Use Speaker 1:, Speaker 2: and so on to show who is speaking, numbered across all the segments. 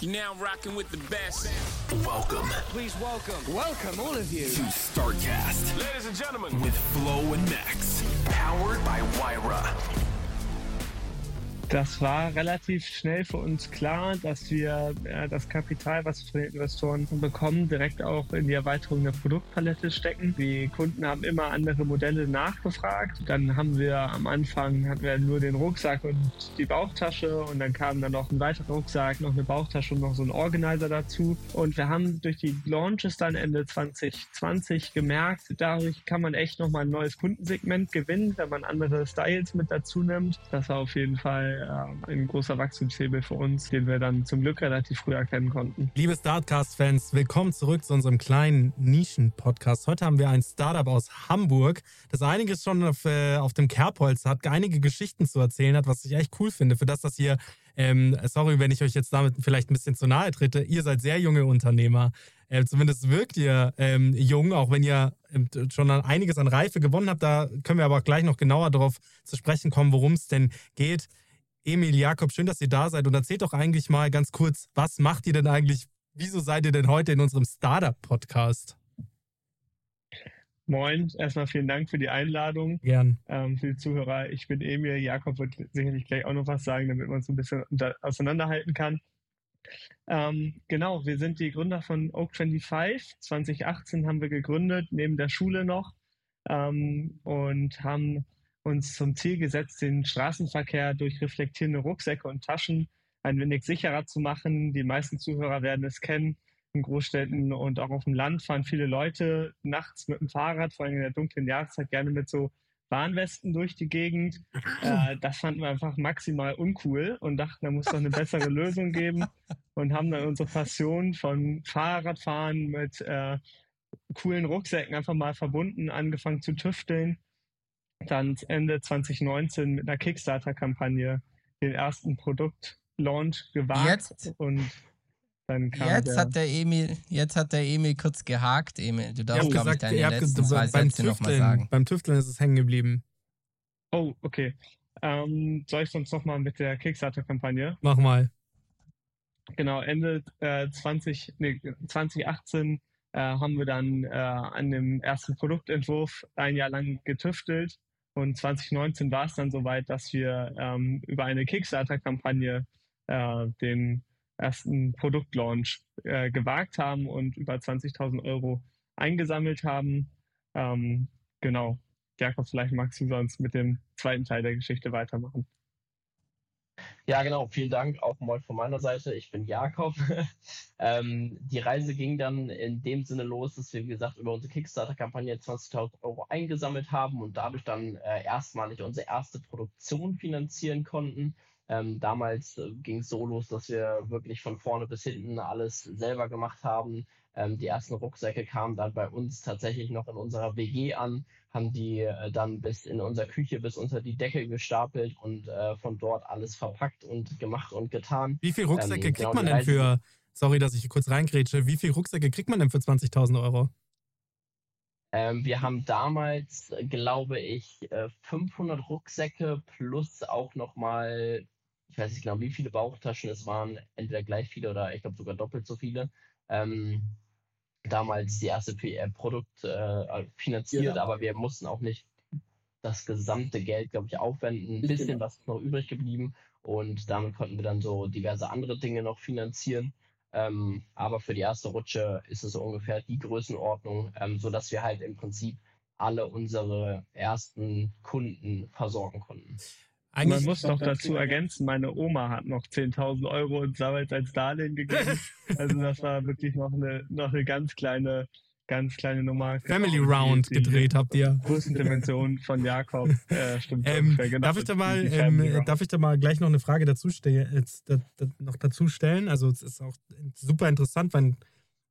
Speaker 1: You're now rocking with the best.
Speaker 2: Welcome
Speaker 1: Please welcome. Welcome, all of you.
Speaker 2: to StarCast
Speaker 1: Ladies and gentlemen.
Speaker 2: with Flo and Max. Powered by Wyra.
Speaker 3: Das war relativ schnell für uns klar, dass wir äh, das Kapital, was wir von den Investoren bekommen, direkt auch in die Erweiterung der Produktpalette stecken. Die Kunden haben immer andere Modelle nachgefragt. Dann haben wir am Anfang hatten wir nur den Rucksack und die Bauchtasche und dann kam dann noch ein weiterer Rucksack, noch eine Bauchtasche und noch so ein Organizer dazu. Und wir haben durch die Launches dann Ende 2020 gemerkt, dadurch kann man echt nochmal ein neues Kundensegment gewinnen, wenn man andere Styles mit dazu nimmt. Das war auf jeden Fall äh, ein großer Wachstumshebel für uns, den wir dann zum Glück relativ früh erkennen konnten.
Speaker 4: Liebe Startcast-Fans, willkommen zurück zu unserem kleinen Nischen-Podcast. Heute haben wir ein Startup aus Hamburg, das einiges schon auf, äh, auf dem Kerbholz hat, einige Geschichten zu erzählen hat, was ich echt cool finde. Für das, dass ihr, ähm, sorry, wenn ich euch jetzt damit vielleicht ein bisschen zu nahe trete, ihr seid sehr junge Unternehmer. Äh, zumindest wirkt ihr ähm, jung, auch wenn ihr ähm, schon an einiges an Reife gewonnen habt. Da können wir aber gleich noch genauer darauf zu sprechen kommen, worum es denn geht. Emil, Jakob, schön, dass ihr da seid und erzählt doch eigentlich mal ganz kurz, was macht ihr denn eigentlich? Wieso seid ihr denn heute in unserem Startup-Podcast?
Speaker 3: Moin, erstmal vielen Dank für die Einladung.
Speaker 4: Gern.
Speaker 3: Ähm, für die Zuhörer, ich bin Emil, Jakob wird sicherlich gleich auch noch was sagen, damit man es ein bisschen unter, auseinanderhalten kann. Ähm, genau, wir sind die Gründer von Oak25. 2018 haben wir gegründet, neben der Schule noch, ähm, und haben uns zum Ziel gesetzt, den Straßenverkehr durch reflektierende Rucksäcke und Taschen ein wenig sicherer zu machen. Die meisten Zuhörer werden es kennen. In Großstädten und auch auf dem Land fahren viele Leute nachts mit dem Fahrrad, vor allem in der dunklen Jahreszeit, gerne mit so Warnwesten durch die Gegend. Äh, das fanden wir einfach maximal uncool und dachten, da muss doch eine bessere Lösung geben und haben dann unsere Passion von Fahrradfahren mit äh, coolen Rucksäcken einfach mal verbunden, angefangen zu tüfteln. Dann Ende 2019 mit einer Kickstarter-Kampagne den ersten Produktlaunch gewagt
Speaker 5: Jetzt-
Speaker 3: und dann kam
Speaker 5: Jetzt
Speaker 3: der,
Speaker 5: hat der Emil, jetzt hat der Emil kurz gehakt, Emil. Du darfst, glaube ich, deine letzten zwei Sätze nochmal
Speaker 4: Tüfteln,
Speaker 5: sagen.
Speaker 4: beim Tüfteln ist es hängen geblieben.
Speaker 3: Oh, okay. Ähm, soll ich sonst nochmal mit der Kickstarter-Kampagne?
Speaker 4: Mach mal.
Speaker 3: Genau, Ende äh, 20, nee, 2018 äh, haben wir dann äh, an dem ersten Produktentwurf ein Jahr lang getüftelt und 2019 war es dann soweit, dass wir ähm, über eine Kickstarter-Kampagne äh, den ersten Produktlaunch äh, gewagt haben und über 20.000 Euro eingesammelt haben. Ähm, genau. Jakob, vielleicht magst du sonst mit dem zweiten Teil der Geschichte weitermachen.
Speaker 6: Ja, genau. Vielen Dank auch mal von meiner Seite. Ich bin Jakob. ähm, die Reise ging dann in dem Sinne los, dass wir, wie gesagt, über unsere Kickstarter-Kampagne 20.000 Euro eingesammelt haben und dadurch dann äh, erstmalig unsere erste Produktion finanzieren konnten. Ähm, damals äh, ging es so los, dass wir wirklich von vorne bis hinten alles selber gemacht haben. Ähm, die ersten Rucksäcke kamen dann bei uns tatsächlich noch in unserer WG an, haben die äh, dann bis in unserer Küche, bis unter die Decke gestapelt und äh, von dort alles verpackt und gemacht und getan.
Speaker 4: Wie viele Rucksäcke
Speaker 6: Ähm,
Speaker 4: kriegt
Speaker 6: genau,
Speaker 4: man denn für, sorry, dass ich kurz reingrätsche, wie viele Rucksäcke kriegt man denn für 20.000 Euro?
Speaker 6: Ähm, wir haben damals, äh, glaube ich, äh, 500 Rucksäcke plus auch nochmal, ich weiß nicht genau, wie viele Bauchtaschen es waren, entweder gleich viele oder ich glaube sogar doppelt so viele. Ähm, damals die erste P äh, Produkt äh, finanziert, aber wir mussten auch nicht das gesamte Geld, glaube ich, aufwenden. Ein bisschen was ist noch übrig geblieben und damit konnten wir dann so diverse andere Dinge noch finanzieren. Ähm, aber für die erste Rutsche ist es so ungefähr die Größenordnung, ähm, sodass wir halt im Prinzip alle unsere ersten Kunden versorgen konnten.
Speaker 3: Man
Speaker 4: Eigentlich,
Speaker 3: muss noch dazu ergänzen, meine Oma hat noch 10.000 Euro uns damals als Darlehen gegeben. Also das war wirklich noch eine, noch eine ganz kleine ganz kleine Nummer.
Speaker 4: Family
Speaker 3: Genau, die-
Speaker 4: Round
Speaker 3: die
Speaker 4: gedreht habt ihr.
Speaker 3: Größendimension von Jakob. Äh, stimmt.
Speaker 4: Ähm,
Speaker 3: genau,
Speaker 4: darf ich da
Speaker 3: die-
Speaker 4: mal,
Speaker 3: die
Speaker 4: ähm, darf ich da mal gleich noch eine Frage dazu stellen, jetzt, da, da, noch dazu stellen? Also es ist auch super interessant, weil ein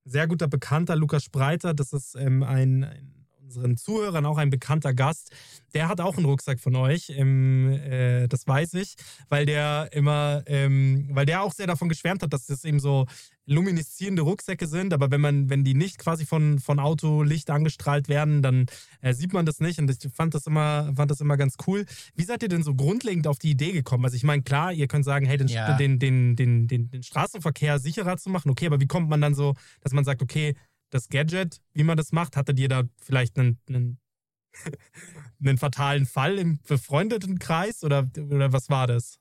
Speaker 4: sehr guter Bekannter, Lukas Spreiter, das ist ähm, ein, ein unseren Zuhörern auch ein bekannter Gast, der hat auch einen Rucksack von euch, ähm, äh, das weiß ich, weil der immer, ähm, weil der auch sehr davon geschwärmt hat, dass das eben so lumineszierende Rucksäcke sind, aber wenn man, wenn die nicht quasi von, von Autolicht angestrahlt werden, dann äh, sieht man das nicht und ich fand das immer, fand das immer ganz cool. Wie seid ihr denn so grundlegend auf die Idee gekommen? Also ich meine, klar, ihr könnt sagen, hey, den,
Speaker 5: Ja.
Speaker 4: den, den, den, den, den Straßenverkehr sicherer zu machen, okay, aber wie kommt man dann so, dass man sagt, okay, das Gadget, wie man das macht, hattet ihr da vielleicht einen, einen, einen fatalen Fall im befreundeten Kreis oder, oder was war das?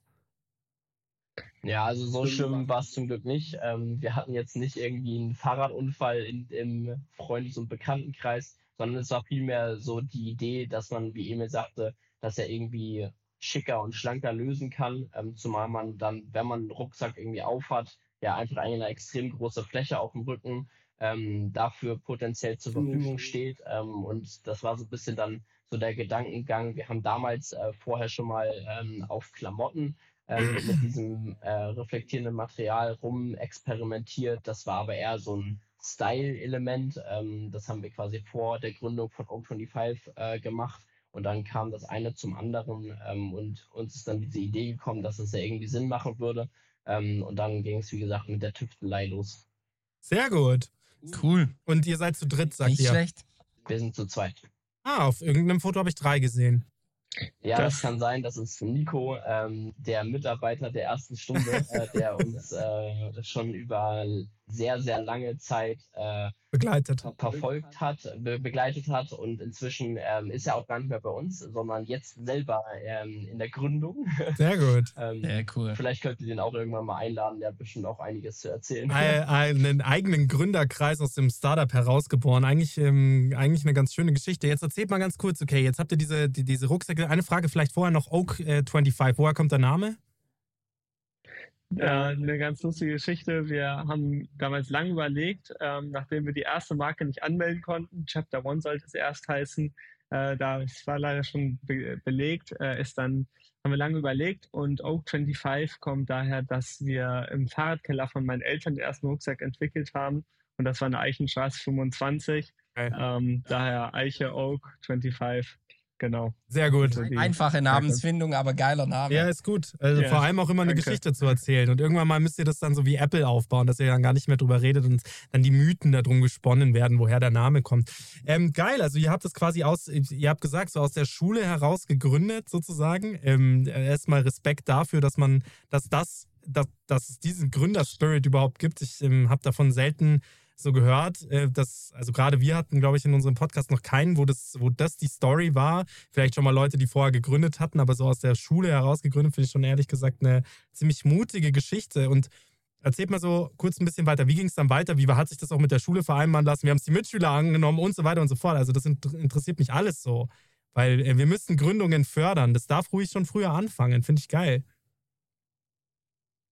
Speaker 6: Ja, also so schlimm war es zum Glück nicht. Ähm, wir hatten jetzt nicht irgendwie einen Fahrradunfall in, im Freundes- und Bekanntenkreis, sondern es war vielmehr so die Idee, dass man, wie Emil sagte, dass er irgendwie schicker und schlanker lösen kann, ähm, zumal man dann, wenn man einen Rucksack irgendwie aufhat, ja einfach eine extrem große Fläche auf dem Rücken ähm, dafür potenziell zur Verfügung steht. Ähm, und das war so ein bisschen dann so der Gedankengang. Wir haben damals äh, vorher schon mal ähm, auf Klamotten ähm, mit diesem äh, reflektierenden Material rum experimentiert. Das war aber eher so ein Style-Element. Ähm, das haben wir quasi vor der Gründung von Oak25 äh, gemacht. Und dann kam das eine zum anderen ähm, und uns ist dann diese Idee gekommen, dass es ja irgendwie Sinn machen würde. Ähm, und dann ging es, wie gesagt, mit der Tüftelei los.
Speaker 4: Sehr gut.
Speaker 5: Cool.
Speaker 4: Und ihr seid zu dritt, sagt
Speaker 5: Nicht
Speaker 4: ihr.
Speaker 5: schlecht.
Speaker 6: Wir sind zu zweit.
Speaker 4: Ah, auf irgendeinem Foto habe ich drei gesehen.
Speaker 6: Ja,
Speaker 3: Das-
Speaker 6: das, kann sein. Das ist Nico, ähm, der Mitarbeiter der ersten Stunde, äh, der uns äh, schon über sehr, sehr lange Zeit äh,
Speaker 4: Begleitet.
Speaker 6: verfolgt hat, be begleitet hat und inzwischen ähm, ist er auch gar nicht mehr bei uns, sondern jetzt selber ähm, in der Gründung.
Speaker 4: Sehr gut.
Speaker 6: ähm,
Speaker 5: Sehr cool.
Speaker 6: Vielleicht könnt ihr den auch irgendwann mal einladen, der hat bestimmt auch einiges zu erzählen.
Speaker 4: Ein- einen eigenen Gründerkreis aus dem Startup herausgeboren. Eigentlich, ähm, eigentlich eine ganz schöne Geschichte. Jetzt erzählt mal ganz kurz, okay, jetzt habt ihr diese, die, diese Rucksäcke. Eine Frage vielleicht vorher noch Oak äh, 25. Woher kommt der Name?
Speaker 3: Äh, eine ganz lustige Geschichte. Wir haben damals lange überlegt, ähm, nachdem wir die erste Marke nicht anmelden konnten, Chapter One sollte es erst heißen, äh, da es war leider schon be belegt, äh, ist dann haben wir lange überlegt und Oak 25 kommt daher, dass wir im Fahrradkeller von meinen Eltern den ersten Rucksack entwickelt haben und das war eine Eichenstraße 25.
Speaker 4: Okay.
Speaker 3: Ähm, daher Eiche Oak 25, genau.
Speaker 4: Sehr gut.
Speaker 3: So die-
Speaker 5: Einfache Namensfindung, aber geiler Name.
Speaker 4: Ja, ist gut. Also
Speaker 3: Ja,
Speaker 4: vor allem auch immer eine
Speaker 3: danke.
Speaker 4: Geschichte zu erzählen. Und irgendwann mal müsst ihr das dann so wie Apple aufbauen, dass ihr dann gar nicht mehr drüber redet und dann die Mythen darum gesponnen werden, woher der Name kommt. Ähm, geil, also ihr habt das quasi aus, ihr habt gesagt, so aus der Schule heraus gegründet sozusagen. Ähm, erstmal Respekt dafür, dass man, dass das, dass, dass es diesen Gründerspirit überhaupt gibt. Ich ähm, habe davon selten so gehört, äh, dass, also gerade wir hatten, glaube ich, in unserem Podcast noch keinen, wo das, wo das die Story war. Vielleicht schon mal Leute, die vorher gegründet hatten, aber so aus der Schule heraus gegründet, finde ich schon ehrlich gesagt eine ziemlich mutige Geschichte. Und erzählt mal so kurz ein bisschen weiter, wie ging es dann weiter? Wie hat sich das auch mit der Schule vereinbaren lassen? Wie haben es die Mitschüler angenommen und so weiter und so fort? Also das inter- interessiert mich alles so. Weil äh, wir müssen Gründungen fördern. Das darf ruhig schon früher anfangen. Finde ich geil.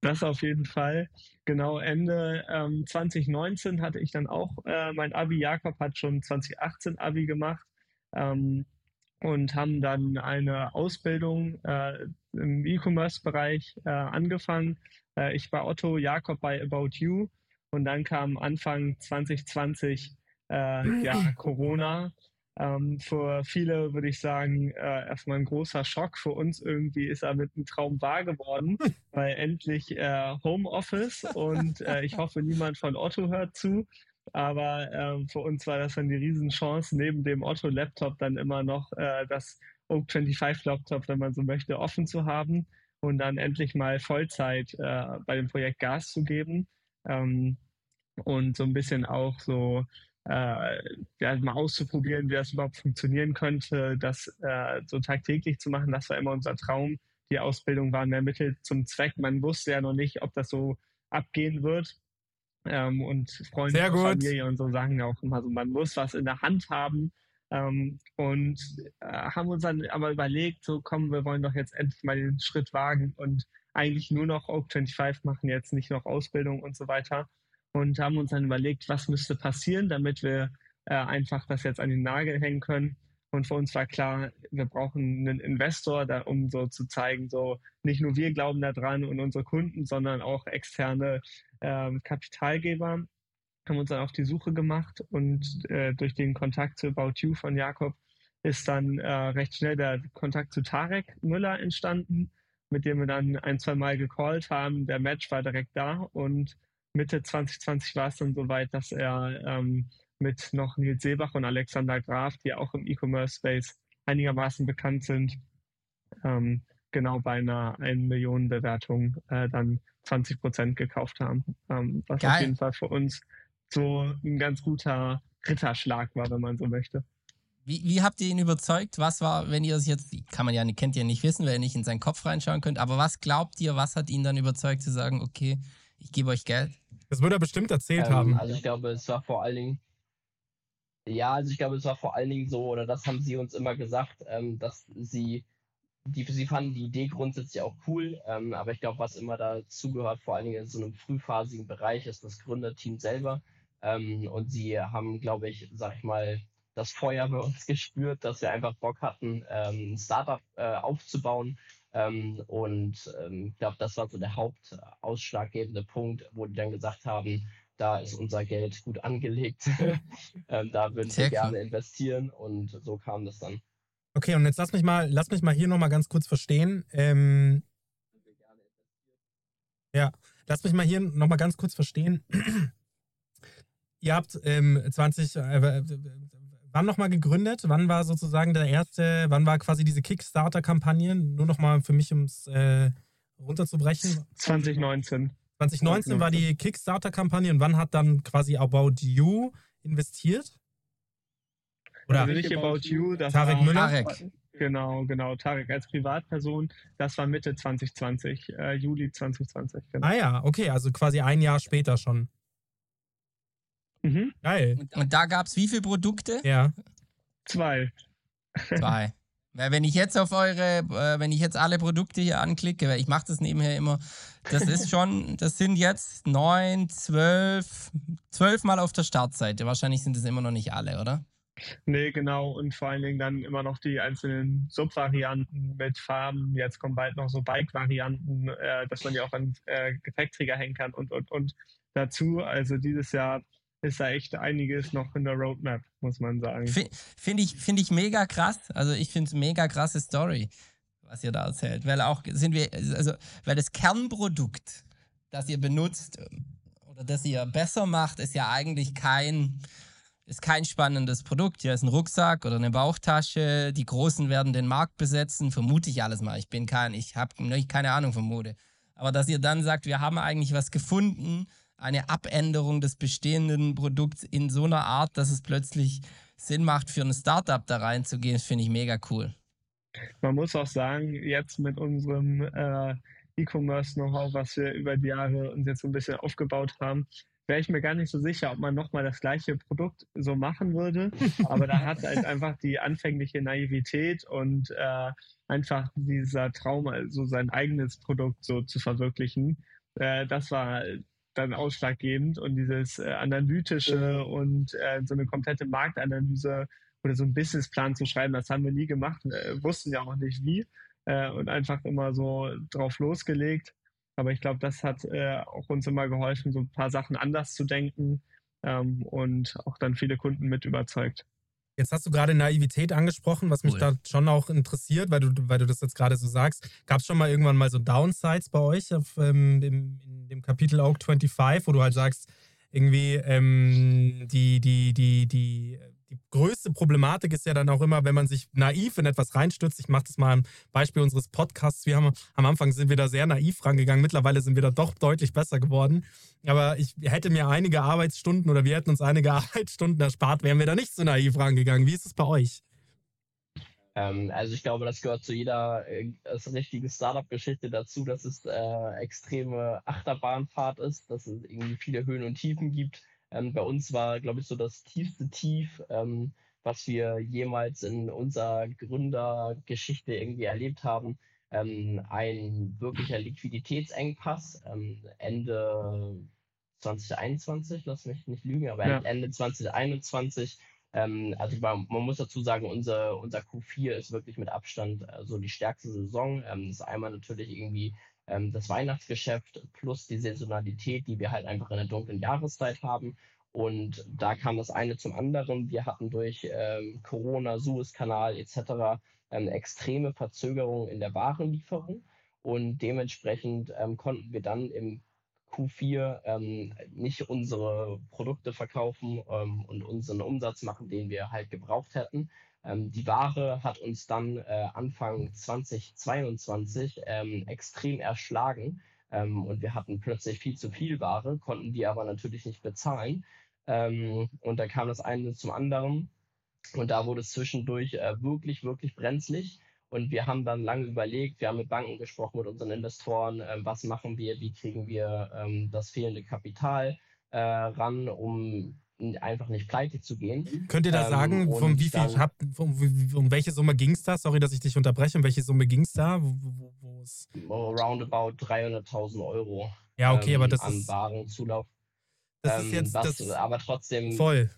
Speaker 3: Das auf jeden Fall. Genau, Ende ähm, 2019 hatte ich dann auch äh, mein Abi. Jakob hat schon 2018 Abi gemacht ähm, und haben dann eine Ausbildung äh, im E-Commerce-Bereich äh, angefangen. Äh, ich bei Otto, Jakob bei About You und dann kam Anfang 2020 äh, ja, Corona. Ähm, für viele würde ich sagen, äh, erstmal ein großer Schock. Für uns irgendwie ist er mit einem Traum wahr geworden, weil endlich äh, Homeoffice und äh, ich hoffe, niemand von Otto hört zu. Aber ähm, für uns war das dann die Riesenchance, neben dem Otto-Laptop dann immer noch äh, das Oak 25-Laptop, wenn man so möchte, offen zu haben und dann endlich mal Vollzeit äh, bei dem Projekt Gas zu geben. Ähm, und so ein bisschen auch so äh, ja, mal auszuprobieren, wie das überhaupt funktionieren könnte, das äh, so tagtäglich zu machen. Das war immer unser Traum. Die Ausbildung war mehr Mittel zum Zweck. Man wusste ja noch nicht, ob das so abgehen wird. Ähm, und Freunde
Speaker 4: Sehr
Speaker 3: und. Familie und so sagen ja auch immer so, man muss was in der Hand haben. Ähm, und äh, haben uns dann aber überlegt, so komm, wir wollen doch jetzt endlich mal den Schritt wagen und eigentlich nur noch Oak 25 machen, jetzt nicht noch Ausbildung und so weiter und haben uns dann überlegt, was müsste passieren, damit wir äh, einfach das jetzt an den Nagel hängen können. Und für uns war klar, wir brauchen einen Investor, da, um so zu zeigen, so nicht nur wir glauben daran und unsere Kunden, sondern auch externe äh, Kapitalgeber haben uns dann auf die Suche gemacht und äh, durch den Kontakt zu About You von Jakob ist dann äh, recht schnell der Kontakt zu Tarek Müller entstanden, mit dem wir dann ein, zwei Mal gecallt haben. Der Match war direkt da und Mitte 2020 war es dann soweit, dass er ähm, mit noch Nils Seebach und Alexander Graf, die auch im E-Commerce-Space einigermaßen bekannt sind, ähm, genau bei einer 1 Million Bewertung äh, dann 20 Prozent gekauft haben. Ähm, was Geil. auf jeden Fall für uns so ein ganz guter Ritterschlag war, wenn man so möchte.
Speaker 5: Wie, wie habt ihr ihn überzeugt? Was war, wenn ihr es jetzt, kann man ja nicht, kennt ihr nicht wissen, weil ihr nicht in seinen Kopf reinschauen könnt, aber was glaubt ihr, was hat ihn dann überzeugt zu sagen, okay, ich gebe euch Geld?
Speaker 4: Das würde er bestimmt erzählt
Speaker 6: ähm,
Speaker 4: haben.
Speaker 6: Also ich glaube, es war vor allen Dingen, ja, also ich glaube, es war vor allen Dingen so, oder das haben sie uns immer gesagt, ähm, dass sie, die, sie fanden die Idee grundsätzlich auch cool, ähm, aber ich glaube, was immer dazugehört, vor allen Dingen in so einem frühphasigen Bereich, ist das Gründerteam selber. Ähm, und sie haben, glaube ich, sag ich mal, das Feuer bei uns gespürt, dass wir einfach Bock hatten, ähm, ein Startup äh, aufzubauen. Ähm, und ähm, ich glaube, das war so der hauptausschlaggebende Punkt, wo die dann gesagt haben, da ist unser Geld gut angelegt. ähm, da würden wir gerne investieren und so kam das dann.
Speaker 4: Okay, und jetzt lass mich mal, lass mich mal hier nochmal ganz kurz verstehen. Ähm, ja, lass mich mal hier nochmal ganz kurz verstehen. Ihr habt ähm, 20, äh, wann nochmal gegründet? Wann war sozusagen der erste, wann war quasi diese Kickstarter-Kampagne? Nur nochmal für mich, um es äh, runterzubrechen.
Speaker 3: 2019.
Speaker 4: 2019 war die Kickstarter-Kampagne und wann hat dann quasi About You investiert?
Speaker 3: Oder also nicht About You, das
Speaker 4: Tarek
Speaker 3: war,
Speaker 4: Müller?
Speaker 5: Tarek.
Speaker 3: Genau, genau. Tarek als Privatperson, das war Mitte 2020, äh, Juli 2020. Genau.
Speaker 4: Ah ja, okay, also quasi ein Jahr später schon.
Speaker 5: Mhm. Geil. Und, und da gab es wie viele Produkte?
Speaker 4: Ja.
Speaker 3: Zwei.
Speaker 5: Zwei. Weil wenn ich jetzt auf eure, äh, wenn ich jetzt alle Produkte hier anklicke, weil ich mache das nebenher immer, das ist schon, das sind jetzt neun, zwölf, zwölf Mal auf der Startseite. Wahrscheinlich sind es immer noch nicht alle, oder?
Speaker 3: Nee, genau. Und vor allen Dingen dann immer noch die einzelnen Subvarianten mit Farben. Jetzt kommen bald noch so Bike-Varianten, äh, dass man die auch an äh, Gepäckträger hängen kann und, und, und dazu. Also dieses Jahr ist da echt einiges noch in der Roadmap, muss man sagen.
Speaker 5: Finde ich, find ich mega krass. Also ich finde es mega krasse Story, was ihr da erzählt. Weil auch sind wir, also, weil das Kernprodukt, das ihr benutzt oder das ihr besser macht, ist ja eigentlich kein, ist kein spannendes Produkt. Hier ist ein Rucksack oder eine Bauchtasche. Die Großen werden den Markt besetzen, vermute ich alles mal. Ich bin kein, ich habe keine Ahnung von Mode. Aber dass ihr dann sagt, wir haben eigentlich was gefunden, eine Abänderung des bestehenden Produkts in so einer Art, dass es plötzlich Sinn macht, für ein Startup da reinzugehen, finde ich mega cool.
Speaker 3: Man muss auch sagen, jetzt mit unserem äh, E-Commerce-Know-how, was wir über die Jahre uns jetzt so ein bisschen aufgebaut haben, wäre ich mir gar nicht so sicher, ob man nochmal das gleiche Produkt so machen würde. Aber da hat halt einfach die anfängliche Naivität und äh, einfach dieser Traum, also sein eigenes Produkt so zu verwirklichen, äh, das war dann ausschlaggebend und dieses äh, analytische und äh, so eine komplette Marktanalyse oder so einen Businessplan zu schreiben, das haben wir nie gemacht, äh, wussten ja auch nicht wie äh, und einfach immer so drauf losgelegt. Aber ich glaube, das hat äh, auch uns immer geholfen, so ein paar Sachen anders zu denken ähm, und auch dann viele Kunden mit überzeugt.
Speaker 4: Jetzt hast du gerade Naivität angesprochen, was mich cool. da schon auch interessiert, weil du, weil du das jetzt gerade so sagst. Gab es schon mal irgendwann mal so Downsides bei euch auf, ähm, im, in dem Kapitel Oak 25, wo du halt sagst, irgendwie ähm, die, die, die, die die größte Problematik ist ja dann auch immer, wenn man sich naiv in etwas reinstürzt. Ich mache das mal am Beispiel unseres Podcasts. Wir haben am Anfang sind wir da sehr naiv rangegangen. Mittlerweile sind wir da doch deutlich besser geworden. Aber ich hätte mir einige Arbeitsstunden oder wir hätten uns einige Arbeitsstunden erspart, wären wir da nicht so naiv rangegangen. Wie ist es bei euch?
Speaker 6: Ähm, also ich glaube, das gehört zu jeder äh, richtigen Startup-Geschichte dazu, dass es äh, extreme Achterbahnfahrt ist, dass es irgendwie viele Höhen und Tiefen gibt. Ähm, bei uns war, glaube ich, so das tiefste Tief, ähm, was wir jemals in unserer Gründergeschichte irgendwie erlebt haben, ähm, ein wirklicher Liquiditätsengpass. Ähm, Ende 2021, lass mich nicht lügen, aber ja. Ende 2021 Ähm, also man, man, muss dazu sagen, unser, unser Q4 ist wirklich mit Abstand äh, so die stärkste Saison. Ähm, das ist einmal natürlich irgendwie ähm, das Weihnachtsgeschäft plus die Saisonalität, die wir halt einfach in der dunklen Jahreszeit haben. Und da kam das eine zum anderen. Wir hatten durch ähm, Corona, Suezkanal etc. Ähm, extreme Verzögerungen in der Warenlieferung. Und dementsprechend ähm, konnten wir dann im Q4 ähm, nicht unsere Produkte verkaufen ähm, und unseren Umsatz machen, den wir halt gebraucht hätten. Ähm, die Ware hat uns dann äh, Anfang 2022 ähm, extrem erschlagen ähm, und wir hatten plötzlich viel zu viel Ware, konnten die aber natürlich nicht bezahlen. Und da kam das eine zum anderen und da wurde es zwischendurch äh, wirklich, wirklich brenzlig. Und wir haben dann lange überlegt, wir haben mit Banken gesprochen, mit unseren Investoren, was machen wir, wie kriegen wir das fehlende Kapital äh, ran, um einfach nicht pleite zu gehen.
Speaker 4: Könnt ihr da ähm, sagen, von wie viel habt, um, um welche Summe ging es da? Sorry, dass ich dich unterbreche. Um welche Summe ging es da? Wo,
Speaker 6: wo, roundabout 300.000 Euro.
Speaker 4: Ja, okay, aber ähm, das
Speaker 6: an
Speaker 4: ist.
Speaker 6: Warenzulauf.
Speaker 4: Das ist jetzt
Speaker 6: was
Speaker 4: das
Speaker 6: aber trotzdem.
Speaker 4: Voll.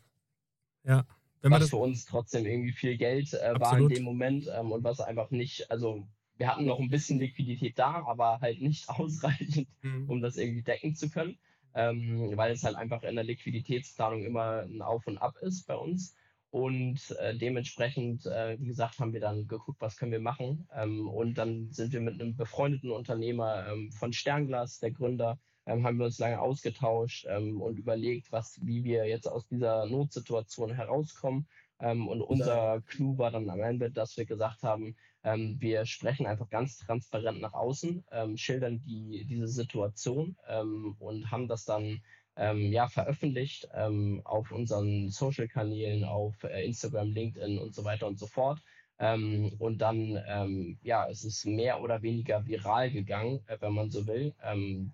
Speaker 4: Ja.
Speaker 6: Wenn was für uns trotzdem irgendwie viel Geld äh, war in dem Moment ähm, und was einfach nicht, also wir hatten noch ein bisschen Liquidität da, aber halt nicht ausreichend, mhm. um das irgendwie decken zu können ähm, weil es halt einfach in der Liquiditätsplanung immer ein Auf und Ab ist bei uns. Und äh, dementsprechend, äh, wie gesagt, haben wir dann geguckt, was können wir machen. Ähm, und dann sind wir mit einem befreundeten Unternehmer ähm, von Sternglas, der Gründer, ähm, haben wir uns lange ausgetauscht ähm, und überlegt, was, wie wir jetzt aus dieser Notsituation herauskommen. Ähm, und unser Clou war dann am Ende, dass wir gesagt haben, ähm, wir sprechen einfach ganz transparent nach außen, ähm, schildern die, diese Situation ähm, und haben das dann ähm, ja, veröffentlicht ähm, auf unseren Social-Kanälen, auf äh, Instagram, LinkedIn und so weiter und so fort. Ähm, und dann, ja, es ist mehr oder weniger viral gegangen, äh, wenn man so will.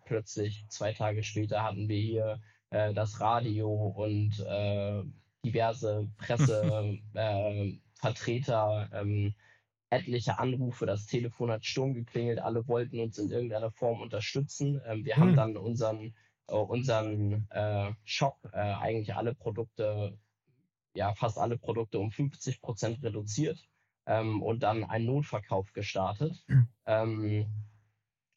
Speaker 6: plötzlich zwei Tage später hatten wir hier äh, das Radio und äh, diverse Pressevertreter. Etliche Anrufe, das Telefon hat Sturm geklingelt, alle wollten uns in irgendeiner Form unterstützen. Ähm, wir hm. haben dann unseren, äh, unseren äh, Shop äh, eigentlich alle Produkte, ja fast alle Produkte um 50 Prozent reduziert ähm, und dann einen Notverkauf gestartet. Hm. Ähm,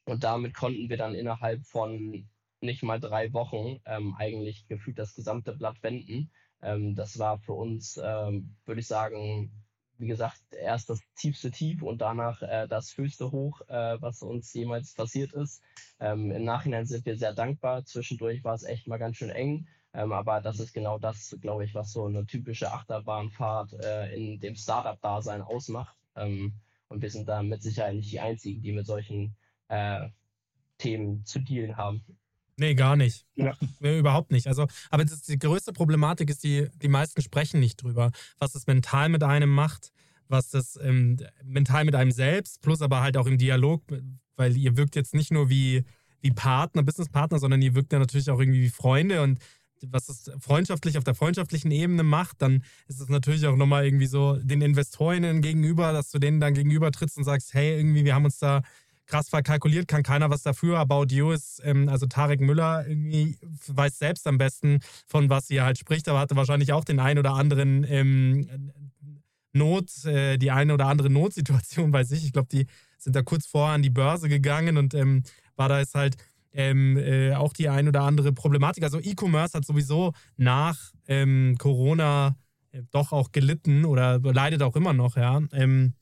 Speaker 6: und damit konnten wir dann innerhalb von nicht mal drei Wochen ähm, eigentlich gefühlt das gesamte Blatt wenden. Ähm, das war für uns, ähm, würde ich sagen, wie gesagt, erst das tiefste Tief und danach äh, das höchste Hoch, äh, was uns jemals passiert ist. Ähm, Im Nachhinein sind wir sehr dankbar. Zwischendurch war es echt mal ganz schön eng. Ähm, aber das ist genau das, glaube ich, was so eine typische Achterbahnfahrt äh, in dem Startup-Dasein ausmacht. Ähm, und wir sind da mit Sicherheit nicht die Einzigen, die mit solchen äh, Themen zu dealen haben.
Speaker 4: Nee, gar nicht. Ja. Überhaupt nicht. Also, aber das, die größte Problematik ist, die, die meisten sprechen nicht drüber, was das mental mit einem macht, was das ähm, mental mit einem selbst, plus aber halt auch im Dialog, weil ihr wirkt jetzt nicht nur wie, wie Partner, Businesspartner, sondern ihr wirkt ja natürlich auch irgendwie wie Freunde und was das freundschaftlich auf der freundschaftlichen Ebene macht, dann ist es natürlich auch nochmal irgendwie so den Investorinnen gegenüber, dass du denen dann gegenüber trittst und sagst, hey, irgendwie, wir haben uns da krass verkalkuliert, kann keiner was dafür. About You ist, ähm, also Tarek Müller irgendwie weiß selbst am besten, von was sie halt spricht, aber hatte wahrscheinlich auch den einen oder anderen ähm, Not, äh, die eine oder andere Notsituation bei sich. Ich glaube, die sind da kurz vorher an die Börse gegangen und ähm, war da ist halt ähm, äh, auch die ein oder andere Problematik. Also E-Commerce hat sowieso nach ähm, Corona äh, doch auch gelitten oder leidet auch immer noch, ja. Ähm,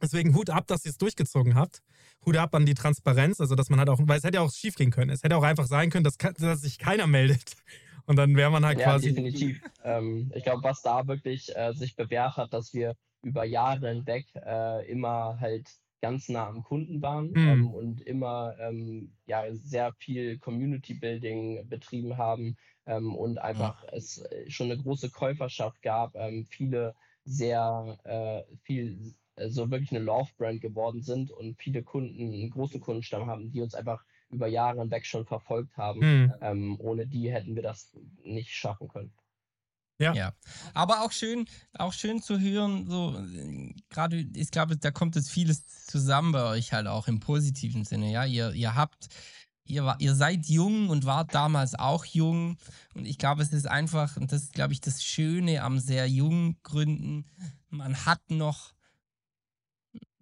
Speaker 4: deswegen Hut ab, dass ihr es durchgezogen habt. Hut ab an die Transparenz, also dass man halt auch, weil es hätte ja auch schief gehen können. Es hätte auch einfach sein können, dass, dass sich keiner meldet. Und dann wäre man halt
Speaker 6: ja,
Speaker 4: quasi.
Speaker 6: Definitiv. ähm, ich glaube, was da wirklich äh, sich bewährt hat, dass wir über Jahre hinweg äh, immer halt ganz nah am Kunden waren mhm. ähm, und immer ähm, ja, sehr viel Community Building betrieben haben ähm, und einfach ja. es äh, schon eine große Käuferschaft gab, ähm, viele sehr äh, viel so wirklich eine Love-Brand geworden sind und viele Kunden, einen großen Kundenstamm haben, die uns einfach über Jahre hinweg schon verfolgt haben. Mhm. Ähm, ohne die hätten wir das nicht schaffen können.
Speaker 5: Ja. ja. Aber auch schön, auch schön zu hören, so gerade, ich glaube, da kommt jetzt vieles zusammen bei euch halt auch im positiven Sinne. Ja, ihr, ihr habt ihr, war, ihr seid jung und wart damals auch jung. Und ich glaube, es ist einfach, und das ist, glaube ich, das Schöne am sehr jungen Gründen, man hat noch,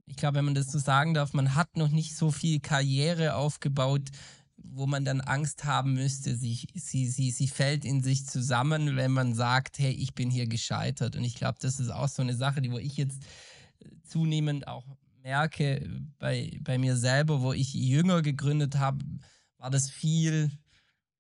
Speaker 5: ich glaube, wenn man das so sagen darf, man hat noch nicht so viel Karriere aufgebaut, wo man dann Angst haben müsste, sie, sie, sie, sie fällt in sich zusammen, wenn man sagt, hey, ich bin hier gescheitert. Und ich glaube, das ist auch so eine Sache, die wo ich jetzt zunehmend auch merke bei, bei mir selber, wo ich jünger gegründet habe, war das viel,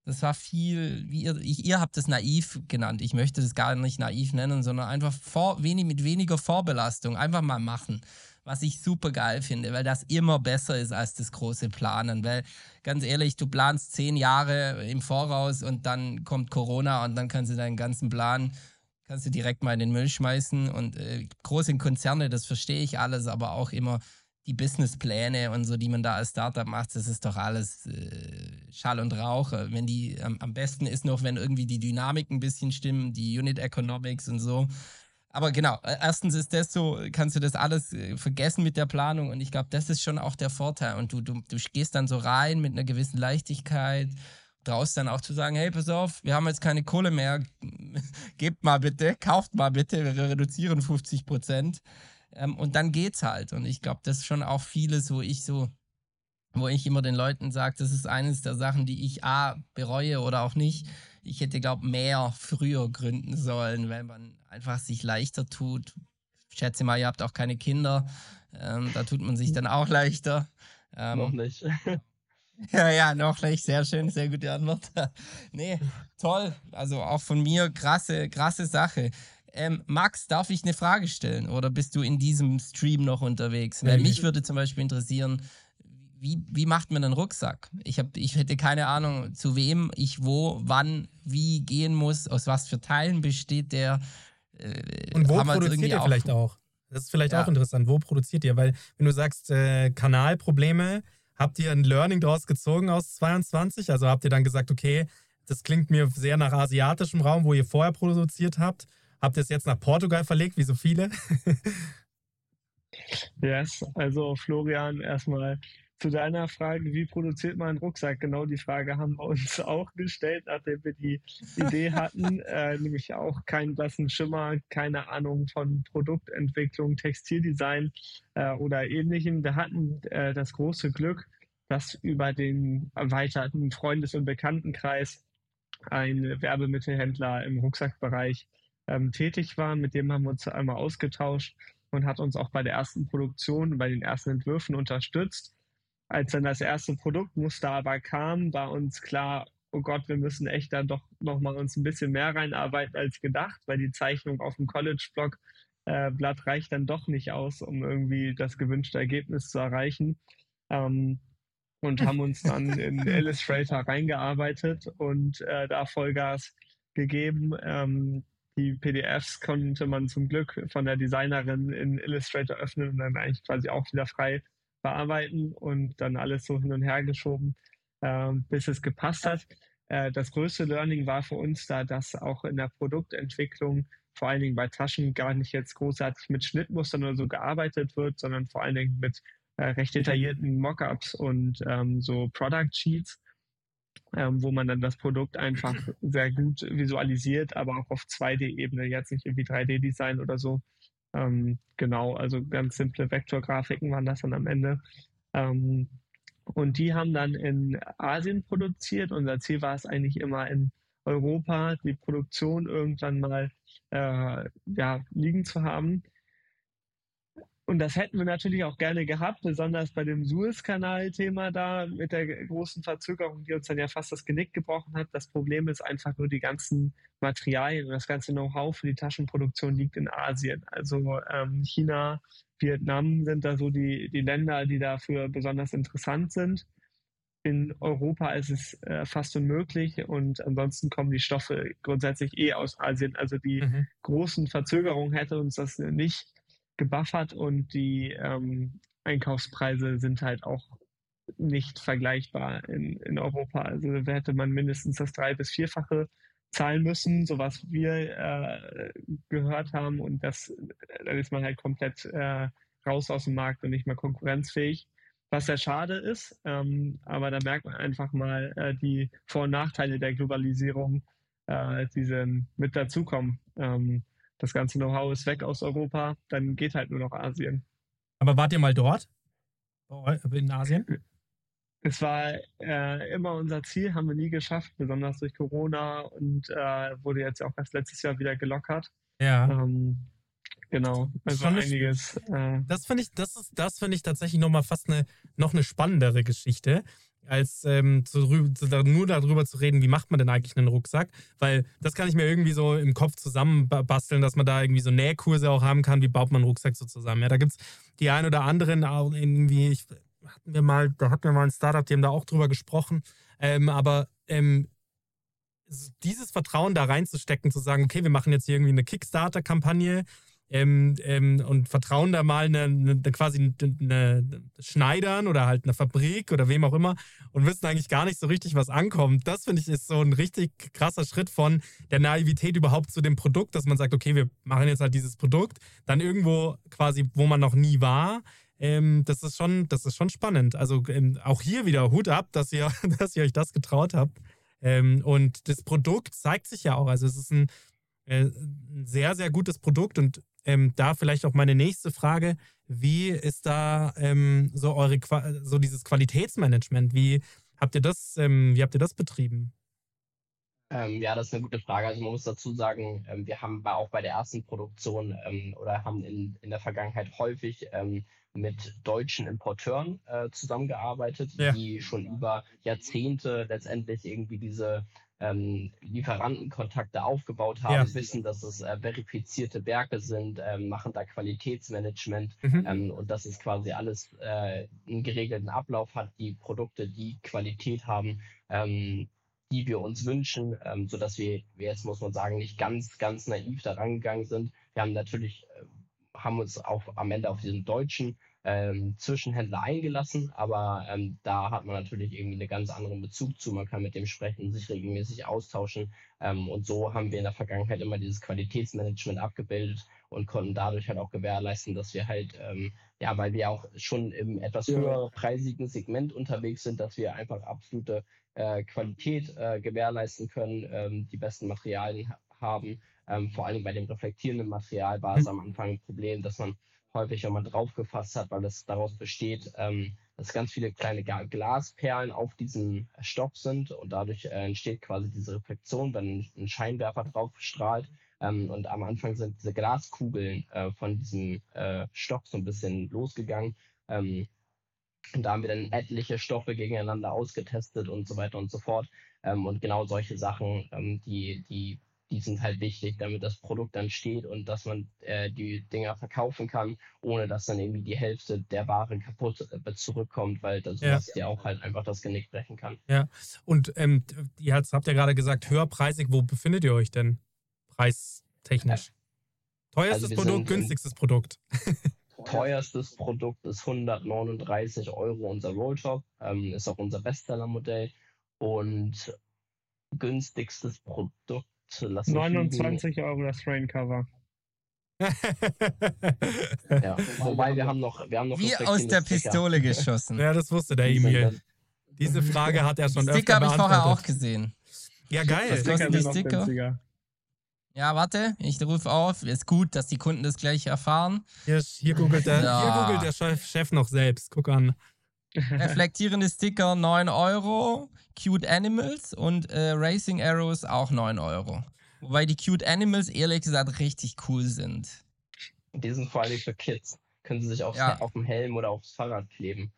Speaker 5: das war viel, wie ihr, ich, ihr habt das naiv genannt. Ich möchte das gar nicht naiv nennen, sondern einfach vor, wenig, mit weniger Vorbelastung. Einfach mal machen. Was ich super geil finde, weil das immer besser ist als das große Planen. Weil ganz ehrlich, du planst zehn Jahre im Voraus und dann kommt Corona und dann kannst du deinen ganzen Plan kannst du direkt mal in den Müll schmeißen. Und äh, große Konzerne, das verstehe ich alles, aber auch immer die Businesspläne und so, die man da als Startup macht, das ist doch alles äh, Schall und Rauch. Wenn die ähm, am besten ist noch, wenn irgendwie die Dynamik ein bisschen stimmen, die Unit Economics und so. Aber genau, äh, erstens ist das so, kannst du das alles äh, vergessen mit der Planung und ich glaube, das ist schon auch der Vorteil. Und du, du, du gehst dann so rein mit einer gewissen Leichtigkeit, traust dann auch zu sagen, hey, pass auf, wir haben jetzt keine Kohle mehr, gebt mal bitte, kauft mal bitte, wir reduzieren 50 Prozent. Ähm, und dann geht's halt. Und ich glaube, das ist schon auch vieles, wo ich so, wo ich immer den Leuten sage, das ist eines der Sachen, die ich A, bereue oder auch nicht. Ich hätte, glaube mehr früher gründen sollen, weil man einfach sich leichter tut. Ich schätze mal, ihr habt auch keine Kinder. Ähm, da tut man sich dann auch leichter.
Speaker 6: Ähm, Noch nicht.
Speaker 5: Ja, ja, noch nicht. Sehr schön, sehr gute Antwort. nee, toll. Also auch von mir krasse, krasse Sache. Ähm, Max, darf ich eine Frage stellen oder bist du in diesem Stream noch unterwegs? Weil mich würde zum Beispiel interessieren, wie, wie macht man einen Rucksack? Ich, hab, ich hätte keine Ahnung, zu wem ich wo, wann, wie gehen muss, aus was für Teilen besteht der.
Speaker 4: Äh, Und wo produziert ihr vielleicht auch? Das ist vielleicht ja. auch interessant. Wo produziert ihr? Weil, wenn du sagst, äh, Kanalprobleme, habt ihr ein Learning daraus gezogen aus 22? Also habt ihr dann gesagt, okay, das klingt mir sehr nach asiatischem Raum, wo ihr vorher produziert habt. Habt ihr es jetzt nach Portugal verlegt, wie so viele?
Speaker 3: yes, also Florian, erstmal zu deiner Frage, wie produziert man einen Rucksack? Genau die Frage haben wir uns auch gestellt, nachdem wir die Idee hatten, äh, nämlich auch keinen blassen Schimmer, keine Ahnung von Produktentwicklung, Textildesign äh, oder ähnlichem. Wir hatten äh, das große Glück, dass über den erweiterten Freundes- und Bekanntenkreis ein Werbemittelhändler im Rucksackbereich ähm, tätig war. Mit dem haben wir uns einmal ausgetauscht und hat uns auch bei der ersten Produktion, bei den ersten Entwürfen unterstützt. Als dann das erste Produktmuster aber kam, war uns klar, oh Gott, wir müssen echt da doch nochmal uns ein bisschen mehr reinarbeiten als gedacht, weil die Zeichnung auf dem College-Blog äh, Blatt reicht dann doch nicht aus, um irgendwie das gewünschte Ergebnis zu erreichen. Ähm, und haben uns dann in Illustrator reingearbeitet und äh, da Vollgas gegeben. Ähm, die PDFs konnte man zum Glück von der Designerin in Illustrator öffnen und dann eigentlich quasi auch wieder frei bearbeiten und dann alles so hin und her geschoben, äh, bis es gepasst hat. Äh, das größte Learning war für uns da, dass auch in der Produktentwicklung vor allen Dingen bei Taschen gar nicht jetzt großartig mit Schnittmustern oder so gearbeitet wird, sondern vor allen Dingen mit äh, recht detaillierten Mockups und ähm, so Product Sheets ähm, wo man dann das Produkt einfach sehr gut visualisiert, aber auch auf 2D-Ebene, jetzt nicht irgendwie 3D-Design oder so. Ähm, genau, also ganz simple Vektorgrafiken waren das dann am Ende. Ähm, und die haben dann in Asien produziert. Unser Ziel war es eigentlich immer in Europa, die Produktion irgendwann mal äh, ja, liegen zu haben. Und das hätten wir natürlich auch gerne gehabt, besonders bei dem Suez-Kanal-Thema da mit der großen Verzögerung, die uns dann ja fast das Genick gebrochen hat. Das Problem ist einfach nur die ganzen Materialien und das ganze Know-how für die Taschenproduktion liegt in Asien. Also ähm, China, Vietnam sind da so die, die Länder, die dafür besonders interessant sind. In Europa ist es äh, fast unmöglich und ansonsten kommen die Stoffe grundsätzlich eh aus Asien. Also die mhm. großen Verzögerungen hätte uns das nicht gebuffert und die ähm, Einkaufspreise sind halt auch nicht vergleichbar in, in Europa. Also da hätte man mindestens das drei- bis vierfache zahlen müssen, so was wir äh, gehört haben und das, dann ist man halt komplett äh, raus aus dem Markt und nicht mehr konkurrenzfähig. was sehr schade ist. Ähm, aber da merkt man einfach mal äh, die Vor- und Nachteile der Globalisierung, äh, die mit dazukommen. Ähm, das ganze Know-how ist weg aus Europa, dann geht halt nur noch Asien.
Speaker 4: Aber wart ihr mal dort? In Asien?
Speaker 3: Es war äh, immer unser Ziel, haben wir nie geschafft, besonders durch Corona und äh, wurde jetzt auch erst letztes Jahr wieder gelockert.
Speaker 4: Ja.
Speaker 3: Ähm, genau, also
Speaker 4: Schon
Speaker 3: einiges. Äh,
Speaker 4: Das finde ich, das ist, das finde ich tatsächlich noch mal fast eine, noch eine spannendere Geschichte, als ähm, zu, zu, nur darüber zu reden, wie macht man denn eigentlich einen Rucksack? Weil das kann ich mir irgendwie so im Kopf zusammenbasteln, dass man da irgendwie so Nähkurse auch haben kann, wie baut man einen Rucksack so zusammen. Ja, da gibt es die ein oder anderen auch irgendwie, ich, hatten wir mal, da hatten wir mal ein Startup, die haben da auch drüber gesprochen, ähm, aber ähm, dieses Vertrauen da reinzustecken, zu sagen, okay, wir machen jetzt hier irgendwie eine Kickstarter-Kampagne, ähm, ähm, und vertrauen da mal eine, eine, quasi eine, eine Schneidern oder halt eine Fabrik oder wem auch immer und wissen eigentlich gar nicht so richtig, was ankommt. Das finde ich ist so ein richtig krasser Schritt von der Naivität überhaupt zu dem Produkt, dass man sagt, okay, wir machen jetzt halt dieses Produkt, dann irgendwo quasi, wo man noch nie war. Ähm, das ist schon, das ist schon spannend. Also ähm, auch hier wieder Hut ab, dass ihr, dass ihr euch das getraut habt. Ähm, und das Produkt zeigt sich ja auch. Also es ist ein, äh, ein sehr, sehr gutes Produkt und ähm, da vielleicht auch meine nächste Frage: Wie ist da ähm, so eure so dieses Qualitätsmanagement? Wie habt ihr das, ähm, wie habt ihr das betrieben?
Speaker 6: Ähm, ja, das ist eine gute Frage. Also man muss dazu sagen, ähm, wir haben auch bei der ersten Produktion ähm, oder haben in, in der Vergangenheit häufig mit deutschen Importeuren äh, zusammengearbeitet,
Speaker 4: Ja.
Speaker 6: die schon über Jahrzehnte letztendlich irgendwie diese ähm, Lieferantenkontakte aufgebaut haben,
Speaker 4: Ja.
Speaker 6: wissen, dass es äh, verifizierte Werke sind, ähm, machen da Qualitätsmanagement
Speaker 4: Mhm.
Speaker 6: ähm, und dass es quasi alles äh, einen geregelten Ablauf hat, die Produkte, die Qualität haben, ähm, die wir uns wünschen, ähm, sodass wir, wir jetzt muss man sagen, nicht ganz, ganz naiv da rangegangen sind. Wir haben natürlich, äh, haben uns auch am Ende auf diesen deutschen ähm, Zwischenhändler eingelassen, aber ähm, da hat man natürlich irgendwie einen ganz anderen Bezug zu. Man kann mit dem sprechen, sich regelmäßig austauschen ähm, und so haben wir in der Vergangenheit immer dieses Qualitätsmanagement abgebildet und konnten dadurch halt auch gewährleisten, dass wir halt, ähm, ja, weil wir auch schon im etwas
Speaker 3: Ja.
Speaker 6: höherpreisigen Segment unterwegs sind, dass wir einfach absolute äh, Qualität äh, gewährleisten können, ähm, die besten Materialien ha haben. Ähm, vor allem bei dem reflektierenden Material war es am Anfang ein Problem, dass man häufig, wenn man draufgefasst hat, weil es daraus besteht, ähm, dass ganz viele kleine Glasperlen auf diesem Stoff sind und dadurch äh, entsteht quasi diese Reflexion, wenn ein Scheinwerfer drauf strahlt. Ähm, und am Anfang sind diese Glaskugeln äh, von diesem äh, Stoff so ein bisschen losgegangen. Ähm, und da haben wir dann etliche Stoffe gegeneinander ausgetestet und so weiter und so fort. Ähm, und genau solche Sachen, ähm, die, die, die sind halt wichtig, damit das Produkt dann steht und dass man äh, die Dinger verkaufen kann, ohne dass dann irgendwie die Hälfte der Ware kaputt äh, zurückkommt, weil das
Speaker 4: Ja.
Speaker 6: dir auch halt einfach das Genick brechen kann.
Speaker 4: Und ähm, ihr habt habt ja gerade gesagt, höherpreisig, wo befindet ihr euch denn preistechnisch? Teuerstes
Speaker 6: Also wir
Speaker 4: Produkt,
Speaker 6: sind in-
Speaker 4: günstigstes Produkt.
Speaker 6: Teuerstes Produkt ist 139 Euro unser Rolltop, ähm, ist auch unser Bestsellermodell. Und günstigstes Produkt, lass mich lügen,
Speaker 3: 29 Euro das Raincover.
Speaker 6: Ja, wobei wir haben noch, wir haben noch
Speaker 5: Wie aus der
Speaker 6: Sticker.
Speaker 5: Pistole geschossen.
Speaker 4: ja, das wusste der Emil. Diese Frage hat er schon
Speaker 5: Sticker
Speaker 4: öfter
Speaker 5: habe ich vorher auch gesehen.
Speaker 4: Ja,
Speaker 5: Was
Speaker 4: geil.
Speaker 5: kosten
Speaker 3: Sticker
Speaker 5: die Sticker? Ja, warte, ich rufe auf. Ist gut, dass die Kunden das gleich erfahren.
Speaker 4: Hier, hier, googelt der,
Speaker 5: Ja.
Speaker 4: hier googelt der Chef, Chef noch selbst. Guck an.
Speaker 5: Reflektierende Sticker 9 Euro. Cute Animals und äh, Racing Arrows auch 9 Euro. Wobei die Cute Animals ehrlich gesagt richtig cool sind.
Speaker 6: Die sind vor allem für Kids. Können sie sich aufs,
Speaker 5: Ja.
Speaker 6: auf dem Helm oder aufs Fahrrad kleben.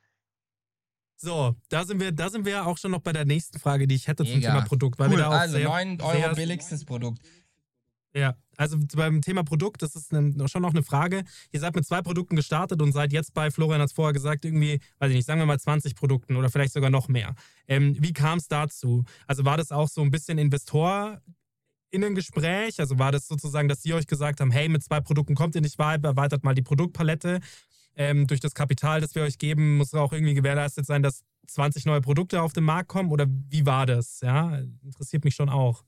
Speaker 4: So, da sind wir, da sind wir auch schon noch bei der nächsten Frage, die ich hätte zum
Speaker 5: Mega.
Speaker 4: Thema Produkt. Weil
Speaker 5: cool,
Speaker 4: wir da auch
Speaker 5: also
Speaker 4: sehr,
Speaker 5: 9 Euro
Speaker 4: sehr,
Speaker 5: billigstes Produkt.
Speaker 4: Ja, also beim Thema Produkt, das ist eine, schon noch eine Frage. Ihr seid mit zwei Produkten gestartet und seid jetzt bei, Florian hat es vorher gesagt, irgendwie, weiß ich nicht, sagen wir mal 20 Produkten oder vielleicht sogar noch mehr. Ähm, wie kam es dazu? Also war das auch so ein bisschen InvestorInnen-Gespräch? Also war das sozusagen, dass sie euch gesagt haben, hey, mit zwei Produkten kommt ihr nicht weit, erweitert mal die Produktpalette. Ähm, durch das Kapital, das wir euch geben, muss auch irgendwie gewährleistet sein, dass 20 neue Produkte auf den Markt kommen? Oder wie war das? Ja, interessiert mich schon auch.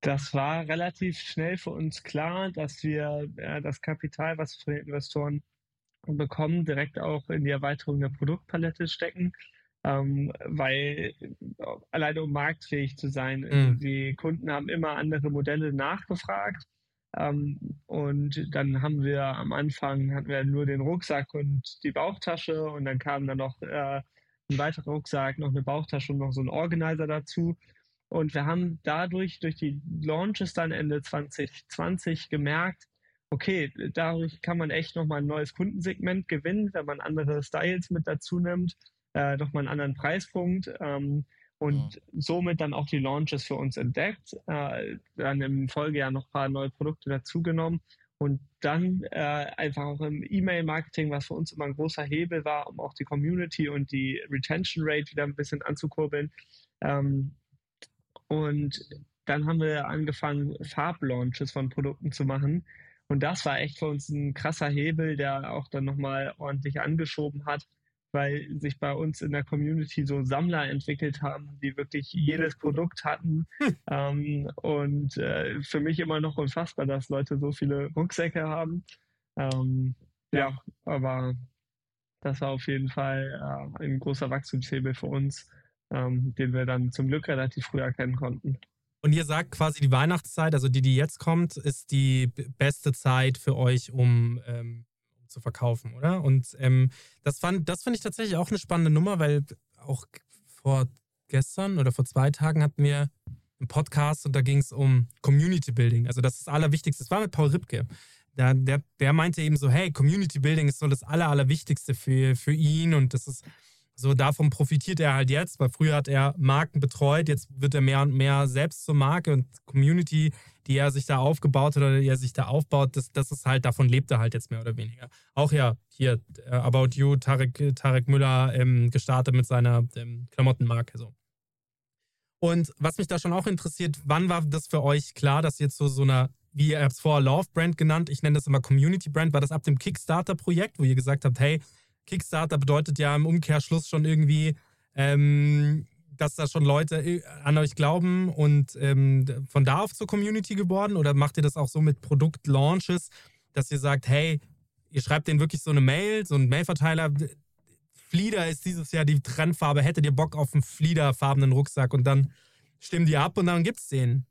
Speaker 3: Das war relativ schnell für uns klar, dass wir äh, das Kapital, was wir von den Investoren bekommen, direkt auch in die Erweiterung der Produktpalette stecken, ähm, weil alleine um marktfähig zu sein,
Speaker 4: Mhm.
Speaker 3: die Kunden haben immer andere Modelle nachgefragt. Ähm, und dann haben wir am Anfang hatten wir nur den Rucksack und die Bauchtasche und dann kam dann noch äh, ein weiterer Rucksack, noch eine Bauchtasche und noch so ein Organizer dazu. Und wir haben dadurch, durch die Launches dann Ende 2020 gemerkt, okay, dadurch kann man echt nochmal ein neues Kundensegment gewinnen, wenn man andere Styles mit dazu nimmt, äh, nochmal einen anderen Preispunkt ähm, und somit dann auch die Launches für uns entdeckt, äh, dann im Folgejahr noch ein paar neue Produkte dazugenommen und dann äh, einfach auch im E-Mail-Marketing, was für uns immer ein großer Hebel war, um auch die Community und die Retention Rate wieder ein bisschen anzukurbeln. Ähm, und dann haben wir angefangen, Farblaunches von Produkten zu machen. Und das war echt für uns ein krasser Hebel, der auch dann nochmal ordentlich angeschoben hat, weil sich bei uns in der Community so Sammler entwickelt haben, die wirklich jedes Produkt hatten. Ähm, und äh, für mich immer noch unfassbar, dass Leute so viele Rucksäcke haben. Ähm, ja, aber das war auf jeden Fall äh, ein großer Wachstumshebel für uns, ähm, den wir dann zum Glück relativ früh erkennen konnten.
Speaker 4: Und ihr sagt quasi, die Weihnachtszeit, also die, die jetzt kommt, ist die beste Zeit für euch, um, ähm, zu verkaufen, oder? Und ähm, das fand, das finde ich tatsächlich auch eine spannende Nummer, weil auch vor gestern oder vor zwei Tagen hatten wir einen Podcast und da ging es um Community Building. Also das ist das Allerwichtigste. Das war mit Paul Ripke. Der, der, der meinte eben so, hey, Community Building ist so das Aller, Allerwichtigste für, für ihn und das ist so davon profitiert er halt jetzt, weil früher hat er Marken betreut, jetzt wird er mehr und mehr selbst zur Marke und Community, die er sich da aufgebaut hat oder die er sich da aufbaut, das, das ist halt, davon lebt er halt jetzt mehr oder weniger. Auch ja, hier, äh, About You, Tarek, Tarek Müller ähm, gestartet mit seiner ähm, Klamottenmarke so. Und was mich da schon auch interessiert, wann war das für euch klar, dass ihr zu so einer, wie ihr habt es vorher Love Brand genannt, ich nenne das immer Community Brand, war das ab dem Kickstarter-Projekt, wo ihr gesagt habt, hey, Kickstarter bedeutet ja im Umkehrschluss schon irgendwie, ähm, dass da schon Leute äh, an euch glauben und ähm, von da auf zur Community geworden? Oder macht ihr das auch so mit Produktlaunches, dass ihr sagt, hey, ihr schreibt denen wirklich so eine Mail, so einen Mailverteiler, Flieder ist dieses Jahr die Trendfarbe, hättet ihr Bock auf einen fliederfarbenen Rucksack und dann stimmen die ab und dann gibt's den?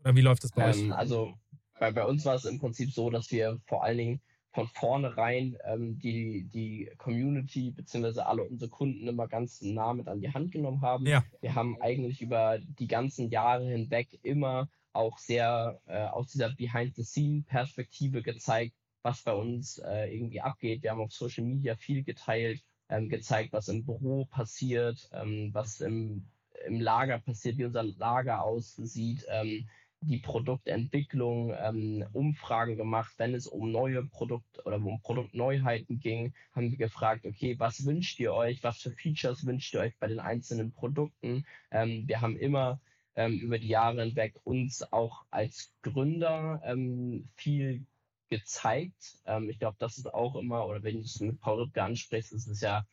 Speaker 4: Oder wie läuft das bei
Speaker 6: Ähm,
Speaker 4: euch?
Speaker 6: also bei, bei uns war es im Prinzip so, dass wir vor allen Dingen von vornherein ähm, die, die Community bzw. alle unsere Kunden immer ganz nah mit an die Hand genommen haben.
Speaker 4: Ja.
Speaker 6: Wir haben eigentlich über die ganzen Jahre hinweg immer auch sehr äh, aus dieser Behind-the-Scene-Perspektive gezeigt, was bei uns äh, irgendwie abgeht. Wir haben auf Social Media viel geteilt, ähm, gezeigt, was im Büro passiert, ähm, was im, im Lager passiert, wie unser Lager aussieht, ähm, die Produktentwicklung, ähm, Umfragen gemacht, wenn es um neue Produkte oder um Produktneuheiten ging, haben wir gefragt, okay, was wünscht ihr euch, was für Features wünscht ihr euch bei den einzelnen Produkten? Ähm, wir haben immer ähm, über die Jahre hinweg uns auch als Gründer ähm, viel gezeigt. Ähm, ich glaube, das ist auch immer, oder wenn du es mit Paul Ripke ansprichst, ist es ja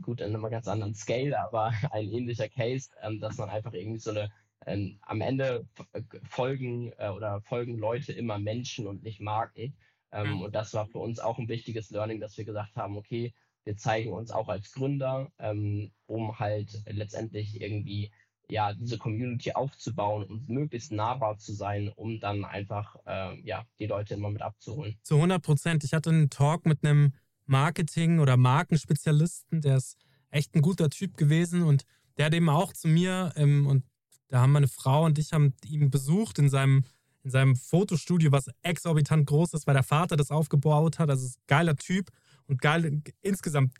Speaker 6: gut in einem ganz anderen Scale, aber ein ähnlicher Case, ähm, dass man einfach irgendwie so eine ähm, am Ende f- folgen äh, oder folgen Leute immer Menschen und nicht Marken. Ähm,
Speaker 4: Mhm.
Speaker 6: Und das war für uns auch ein wichtiges Learning, dass wir gesagt haben, okay, wir zeigen uns auch als Gründer, ähm, um halt letztendlich irgendwie ja diese Community aufzubauen und möglichst nahbar zu sein, um dann einfach äh, ja die Leute immer mit abzuholen.
Speaker 4: Zu 100 Prozent. Ich hatte einen Talk mit einem Marketing- oder Markenspezialisten, der ist echt ein guter Typ gewesen und der hat eben auch zu mir, ähm, und da haben meine Frau und ich haben ihn besucht in seinem, in seinem Fotostudio, was exorbitant groß ist, weil der Vater das aufgebaut hat. Also ist ein geiler Typ und geil, insgesamt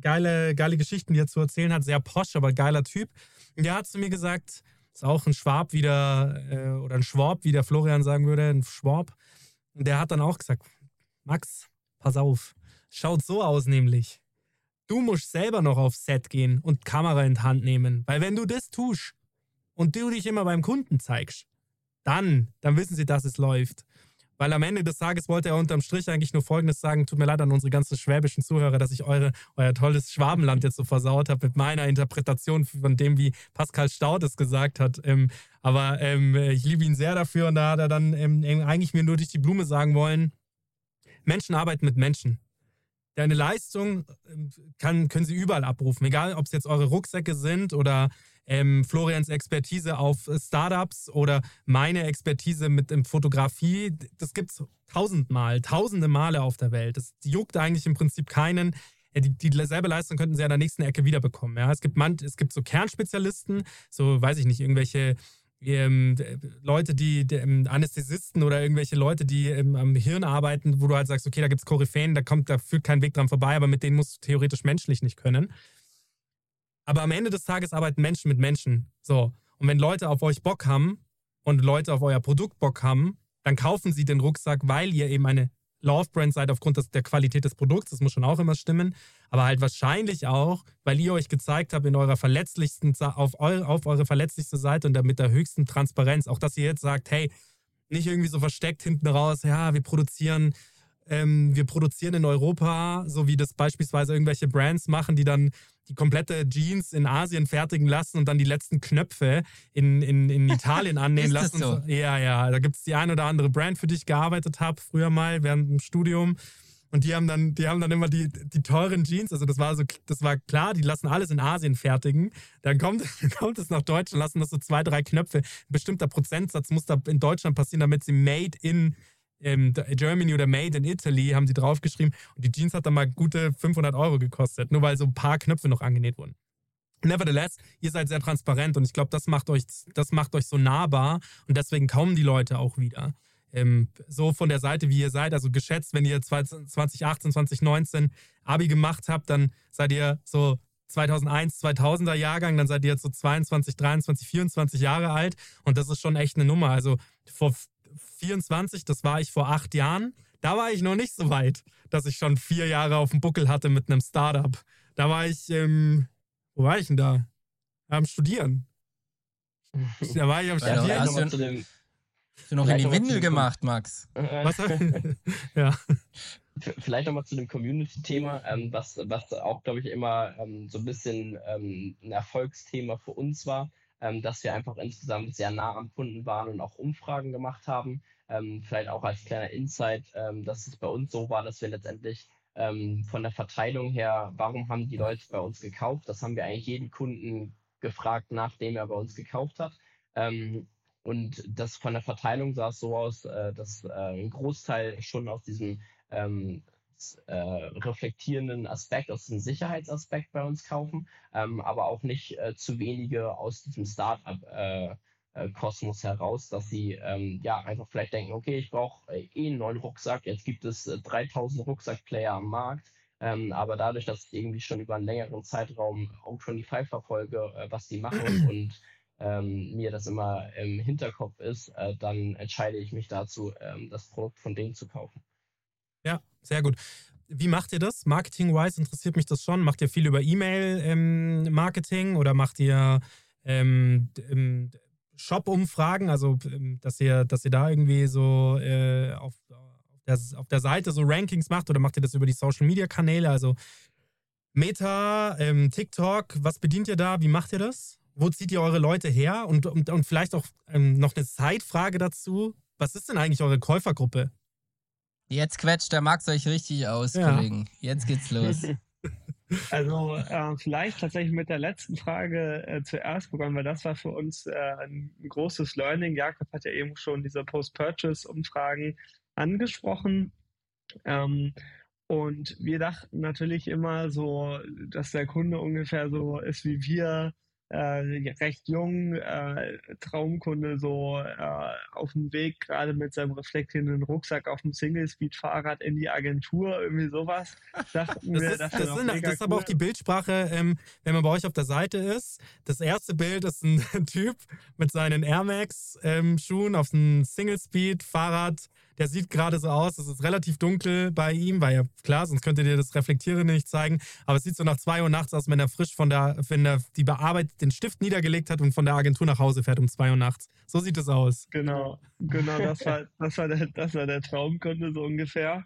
Speaker 4: geile, geile Geschichten, die er zu erzählen hat. Sehr posch, aber geiler Typ. Und der hat zu mir gesagt, ist auch ein Schwab wieder, äh, oder ein Schwab, wie der Florian sagen würde, ein Schwab. Und der hat dann auch gesagt, Max, pass auf, schaut so aus nämlich. Du musst selber noch aufs Set gehen und Kamera in die Hand nehmen. Weil wenn du das tust und du dich immer beim Kunden zeigst, dann, dann wissen sie, dass es läuft. Weil am Ende des Tages wollte er unterm Strich eigentlich nur Folgendes sagen: Tut mir leid an unsere ganzen schwäbischen Zuhörer, dass ich eure, euer tolles Schwabenland jetzt so versaut habe mit meiner Interpretation von dem, wie Pascal Staud es gesagt hat. Ähm, aber ähm, ich liebe ihn sehr dafür und da hat er dann ähm, eigentlich mir nur durch die Blume sagen wollen: Menschen arbeiten mit Menschen. deine Leistung ähm, kann, können sie überall abrufen, egal ob es jetzt eure Rucksäcke sind oder ähm, Florians Expertise auf Startups oder meine Expertise mit ähm, Fotografie. Das gibt es tausendmal, tausende Male auf der Welt. Das juckt eigentlich im Prinzip keinen. Die, dieselbe Leistung könnten sie an der nächsten Ecke wiederbekommen. Ja? Es, gibt man, es gibt so Kernspezialisten, so weiß ich nicht, irgendwelche ähm, Leute, die, die ähm, Anästhesisten oder irgendwelche Leute, die ähm, am Hirn arbeiten, wo du halt sagst, okay, da gibt es Koryphäen, da kommt, da führt kein Weg dran vorbei, aber mit denen musst du theoretisch menschlich nicht können. Aber am Ende des Tages arbeiten Menschen mit Menschen. So. Und wenn Leute auf euch Bock haben und Leute auf euer Produkt Bock haben, dann kaufen sie den Rucksack, weil ihr eben eine Love-Brand seid aufgrund der Qualität des Produkts. Das muss schon auch immer stimmen. Aber halt wahrscheinlich auch, weil ihr euch gezeigt habt in eurer verletzlichsten, auf, eu, auf eure verletzlichste Seite und mit der höchsten Transparenz. Auch, dass ihr jetzt sagt, hey, nicht irgendwie so versteckt hinten raus, ja, wir produzieren ähm, wir produzieren in Europa, so wie das beispielsweise irgendwelche Brands machen, die dann die komplette Jeans in Asien fertigen lassen und dann die letzten Knöpfe in, in, in Italien annähen lassen.
Speaker 5: So?
Speaker 4: Ja, ja, da gibt es die ein oder andere Brand, für die ich gearbeitet habe, früher mal während dem Studium. Und die haben dann, die haben dann immer die, die teuren Jeans, also das war so, das war klar, die lassen alles in Asien fertigen. Dann kommt, kommt es nach Deutschland, lassen das so zwei, drei Knöpfe. Ein bestimmter Prozentsatz muss da in Deutschland passieren, damit sie made in ähm, Germany oder Made in Italy haben sie draufgeschrieben und die Jeans hat dann mal gute 500 Euro gekostet, nur weil so ein paar Knöpfe noch angenäht wurden. Nevertheless, ihr seid sehr transparent und ich glaube, das macht euch, das macht euch so nahbar und deswegen kommen die Leute auch wieder. Ähm, so von der Seite, wie ihr seid, also geschätzt, wenn ihr 2018, 2019 Abi gemacht habt, dann seid ihr so 2001, 2000er Jahrgang, dann seid ihr jetzt so 22, 23, 24 Jahre alt und das ist schon echt eine Nummer. Also vor 24, das war ich vor acht Jahren. Da war ich noch nicht so weit, dass ich schon vier Jahre auf dem Buckel hatte mit einem Startup. Da war ich, ähm, wo war ich denn da? Am Studieren. Da war ich am
Speaker 5: Studieren.
Speaker 6: Ja,
Speaker 5: hast du,
Speaker 6: zu dem,
Speaker 5: hast du noch in die Windel gemacht, Max?
Speaker 4: Was? ja.
Speaker 6: Vielleicht nochmal zu dem Community-Thema, ähm, was, was auch, glaube ich, immer ähm, so ein bisschen ähm, ein Erfolgsthema für uns war ähm, dass wir einfach insgesamt sehr nah am Kunden waren und auch Umfragen gemacht haben. Ähm, vielleicht auch als kleiner Insight, ähm, dass es bei uns so war, dass wir letztendlich ähm, von der Verteilung her, warum haben die Leute bei uns gekauft? Das haben wir eigentlich jeden Kunden gefragt, nachdem er bei uns gekauft hat. Ähm, und das von der Verteilung sah es so aus, äh, dass äh, ein Großteil schon aus diesem ähm, äh, reflektierenden Aspekt, aus dem Sicherheitsaspekt bei uns kaufen, ähm, aber auch nicht äh, zu wenige aus diesem Startup-Kosmos äh, äh heraus, dass sie ähm, ja einfach vielleicht denken, okay, ich brauche äh, eh einen neuen Rucksack, jetzt gibt es 3000 äh, Rucksack-Player am Markt. Ähm, aber dadurch, dass ich irgendwie schon über einen längeren Zeitraum auch schon die Five verfolge, was die machen und ähm, mir das immer im Hinterkopf ist, dann entscheide ich mich dazu, ähm, das Produkt von denen zu kaufen.
Speaker 4: Sehr gut. Wie macht ihr das? Marketing-wise interessiert mich das schon. Macht ihr viel über E-Mail-Marketing ähm, oder macht ihr ähm, ähm, Shop-Umfragen? Also, ähm, dass ihr, dass ihr da irgendwie so äh, auf, auf, der, auf der Seite so Rankings macht oder macht ihr das über die Social-Media-Kanäle? Also Meta, ähm, TikTok, was bedient ihr da? Wie macht ihr das? Wo zieht ihr eure Leute her? Und, und, und vielleicht auch ähm, noch eine Zeitfrage dazu. Was ist denn eigentlich eure Käufergruppe?
Speaker 5: Jetzt quetscht der Max euch richtig aus, ja. Kollegen. Jetzt geht's los.
Speaker 3: Also äh, vielleicht tatsächlich mit der letzten Frage äh, zuerst begonnen, weil das war für uns äh, ein großes Learning. Jakob hat ja eben schon diese Post-Purchase-Umfragen angesprochen. Ähm, und wir dachten natürlich immer so, dass der Kunde ungefähr so ist wie wir, äh, recht jung, äh, Traumkunde so äh, auf dem Weg, gerade mit seinem reflektierenden Rucksack auf dem Single-Speed-Fahrrad in die Agentur, irgendwie sowas. Dachten
Speaker 4: das
Speaker 3: wir,
Speaker 4: ist, das, das, sind, das ist aber auch die Bildsprache, ähm, wenn man bei euch auf der Seite ist. Das erste Bild ist ein Typ mit seinen Air Max-Schuhen ähm, auf dem Single-Speed-Fahrrad der sieht gerade so aus, es ist relativ dunkel bei ihm, weil ja klar, sonst könntet ihr das Reflektierende nicht zeigen. Aber es sieht so nach zwei Uhr nachts aus, wenn er frisch von der, wenn er die Bearbeitet den Stift niedergelegt hat und von der Agentur nach Hause fährt um zwei Uhr nachts. So sieht es aus.
Speaker 3: Genau, genau, das war, das war, der, das war der Traumkunde so ungefähr.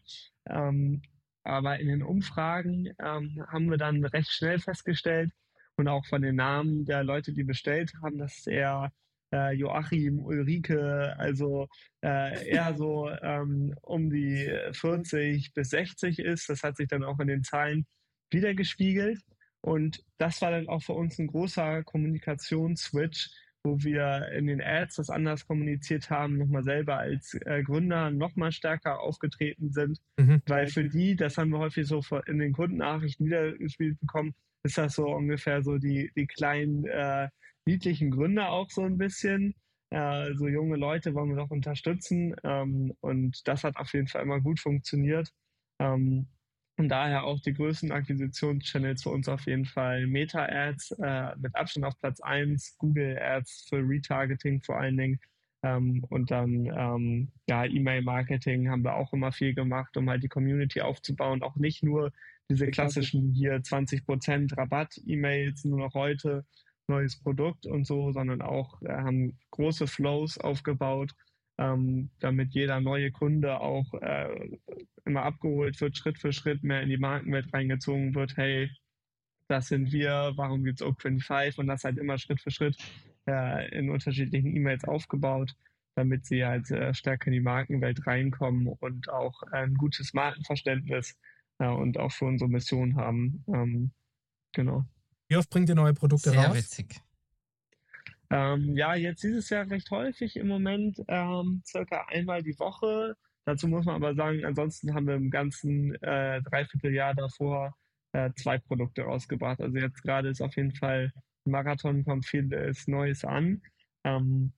Speaker 3: Ähm, aber in den Umfragen ähm, haben wir dann recht schnell festgestellt und auch von den Namen der Leute, die bestellt haben, dass er äh, Joachim, Ulrike, also äh, eher so ähm, um die 40 bis 60 ist. Das hat sich dann auch in den Zahlen wiedergespiegelt. Und das war dann auch für uns ein großer Kommunikationsswitch, wo wir in den Ads das anders kommuniziert haben, nochmal selber als äh, Gründer nochmal stärker aufgetreten sind. Mhm. Weil für die, das haben wir häufig so in den Kundennachrichten wiedergespielt bekommen, ist das so ungefähr so die, die kleinen äh, niedlichen Gründer auch so ein bisschen. Äh, so junge Leute wollen wir doch unterstützen. Ähm, und das hat auf jeden Fall immer gut funktioniert. Ähm, und daher auch die größten Akquisitionschannels für uns auf jeden Fall Meta-Ads äh, mit Abstand auf Platz 1, Google Ads für Retargeting vor allen Dingen. Ähm, und dann ähm, ja, E-Mail-Marketing haben wir auch immer viel gemacht, um halt die Community aufzubauen. Auch nicht nur diese klassischen hier 20% Rabatt-E-Mails, nur noch heute neues Produkt und so, sondern auch äh, haben große Flows aufgebaut ähm, damit jeder neue Kunde auch äh, immer abgeholt wird, Schritt für Schritt mehr in die Markenwelt reingezogen wird. Hey, das sind wir, warum gibt es Oak25 und das halt immer Schritt für Schritt äh, in unterschiedlichen E-Mails aufgebaut, damit sie halt äh, stärker in die Markenwelt reinkommen und auch ein gutes Markenverständnis äh, und auch für unsere Mission haben. Ähm, genau.
Speaker 4: Wie oft bringt ihr neue Produkte
Speaker 5: Sehr
Speaker 4: raus?
Speaker 5: Sehr witzig.
Speaker 3: Ähm, ja, jetzt dieses Jahr recht häufig im Moment, ähm, circa einmal die Woche. Dazu muss man aber sagen, ansonsten haben wir im ganzen äh, Dreivierteljahr davor äh, zwei Produkte rausgebracht. Also jetzt gerade ist auf jeden Fall Marathon, kommt vieles Neues an. Ähm,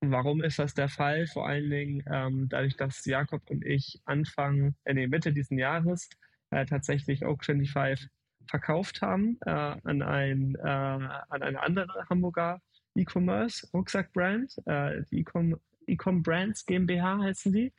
Speaker 3: warum ist das der Fall? Vor allen Dingen ähm, dadurch, dass Jakob und ich Anfang, äh, nee, Mitte diesen Jahres äh, tatsächlich Oak 25 verkauft haben äh, an, ein, äh, an eine andere Hamburger E-Commerce Rucksack-Brand. Äh, die Ecom Brands GmbH heißen die.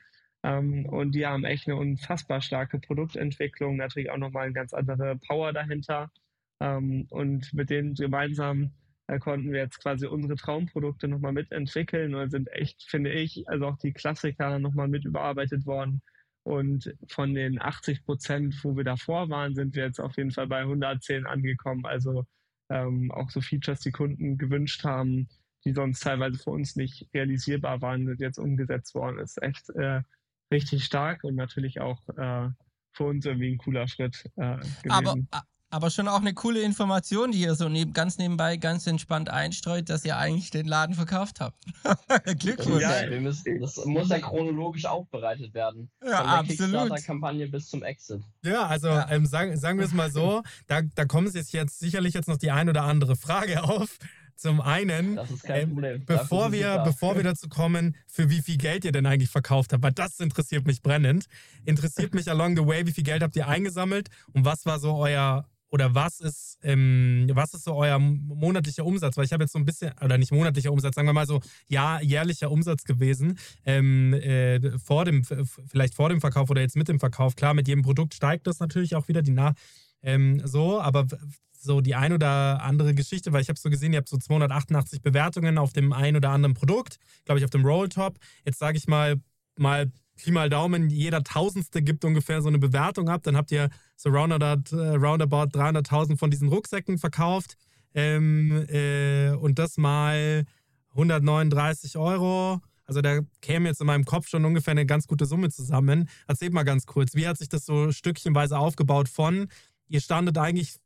Speaker 3: Ähm, und die haben echt eine unfassbar starke Produktentwicklung, natürlich auch nochmal eine ganz andere Power dahinter. Ähm, und mit denen gemeinsam äh, konnten wir jetzt quasi unsere Traumprodukte nochmal mitentwickeln und sind echt, finde ich, also auch die Klassiker nochmal mit überarbeitet worden. Und von den 80 Prozent, wo wir davor waren, sind wir jetzt auf jeden Fall bei 110 angekommen. Also ähm, auch so Features, die Kunden gewünscht haben, die sonst teilweise für uns nicht realisierbar waren, sind jetzt umgesetzt worden. Ist echt äh, richtig stark und natürlich auch äh, für uns irgendwie ein cooler Schritt äh, gewesen.
Speaker 5: Aber, aber schon auch eine coole Information, die ihr so neben, ganz nebenbei ganz entspannt einstreut, dass ihr eigentlich den Laden verkauft habt.
Speaker 6: Glückwunsch. Ja, wir müssen, das muss ja chronologisch aufbereitet werden.
Speaker 5: Ja, Von der absolut.
Speaker 6: kampagne bis zum Exit.
Speaker 4: Ja, also ja. Ähm, sagen, sagen wir es mal so, da, da kommt jetzt, jetzt sicherlich jetzt noch die ein oder andere Frage auf. Zum einen, ähm, bevor, wir, bevor wir dazu kommen, für wie viel Geld ihr denn eigentlich verkauft habt, weil das interessiert mich brennend. Interessiert mich along the way, wie viel Geld habt ihr eingesammelt und was war so euer oder was ist, ähm, was ist so euer monatlicher Umsatz? Weil ich habe jetzt so ein bisschen, oder nicht monatlicher Umsatz, sagen wir mal so, ja, jährlicher Umsatz gewesen. Ähm, äh, vor dem, vielleicht vor dem Verkauf oder jetzt mit dem Verkauf. Klar, mit jedem Produkt steigt das natürlich auch wieder die Nach ähm, so, aber so die ein oder andere Geschichte, weil ich habe so gesehen, ihr habt so 288 Bewertungen auf dem ein oder anderen Produkt, glaube ich, auf dem Rolltop. Jetzt sage ich mal, mal Pi mal Daumen, jeder Tausendste gibt ungefähr so eine Bewertung ab. Dann habt ihr so roundabout, äh, roundabout 300.000 von diesen Rucksäcken verkauft. Ähm, äh, und das mal 139 Euro. Also da käme jetzt in meinem Kopf schon ungefähr eine ganz gute Summe zusammen. Erzählt mal ganz kurz, wie hat sich das so stückchenweise aufgebaut von, ihr standet eigentlich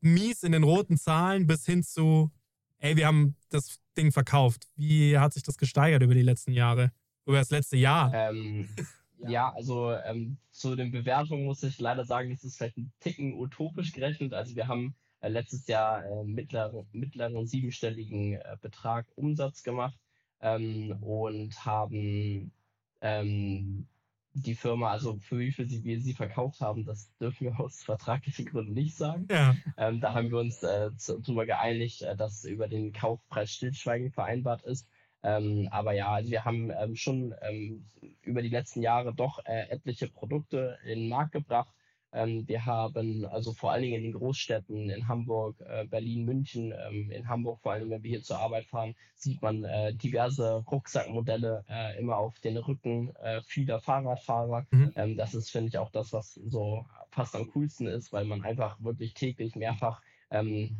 Speaker 4: mies in den roten Zahlen bis hin zu, ey, wir haben das Ding verkauft. Wie hat sich das gesteigert über die letzten Jahre? Über das letzte Jahr.
Speaker 6: Ähm, ja, also ähm, zu den Bewertungen muss ich leider sagen, das ist vielleicht ein Ticken utopisch gerechnet. Also wir haben äh, letztes Jahr äh, mittleren, mittleren siebenstelligen äh, Betrag Umsatz gemacht ähm, und haben ähm, die Firma, also für wie viel sie, wir sie verkauft haben, das dürfen wir aus vertraglichen Gründen nicht sagen.
Speaker 4: Ja.
Speaker 6: Ähm, da haben wir uns äh, darüber geeinigt, äh, dass über den Kaufpreis Stillschweigen vereinbart ist. Ähm, aber ja, also wir haben ähm, schon ähm, über die letzten Jahre doch äh, etliche Produkte in den Markt gebracht. Ähm, wir haben also vor allen Dingen in den Großstädten, in Hamburg, äh, Berlin, München, ähm, in Hamburg vor allem, wenn wir hier zur Arbeit fahren, sieht man äh, diverse Rucksackmodelle äh, immer auf den Rücken äh, vieler Fahrradfahrer. Mhm. Ähm, das ist, finde ich, auch das, was so fast am coolsten ist, weil man einfach wirklich täglich mehrfach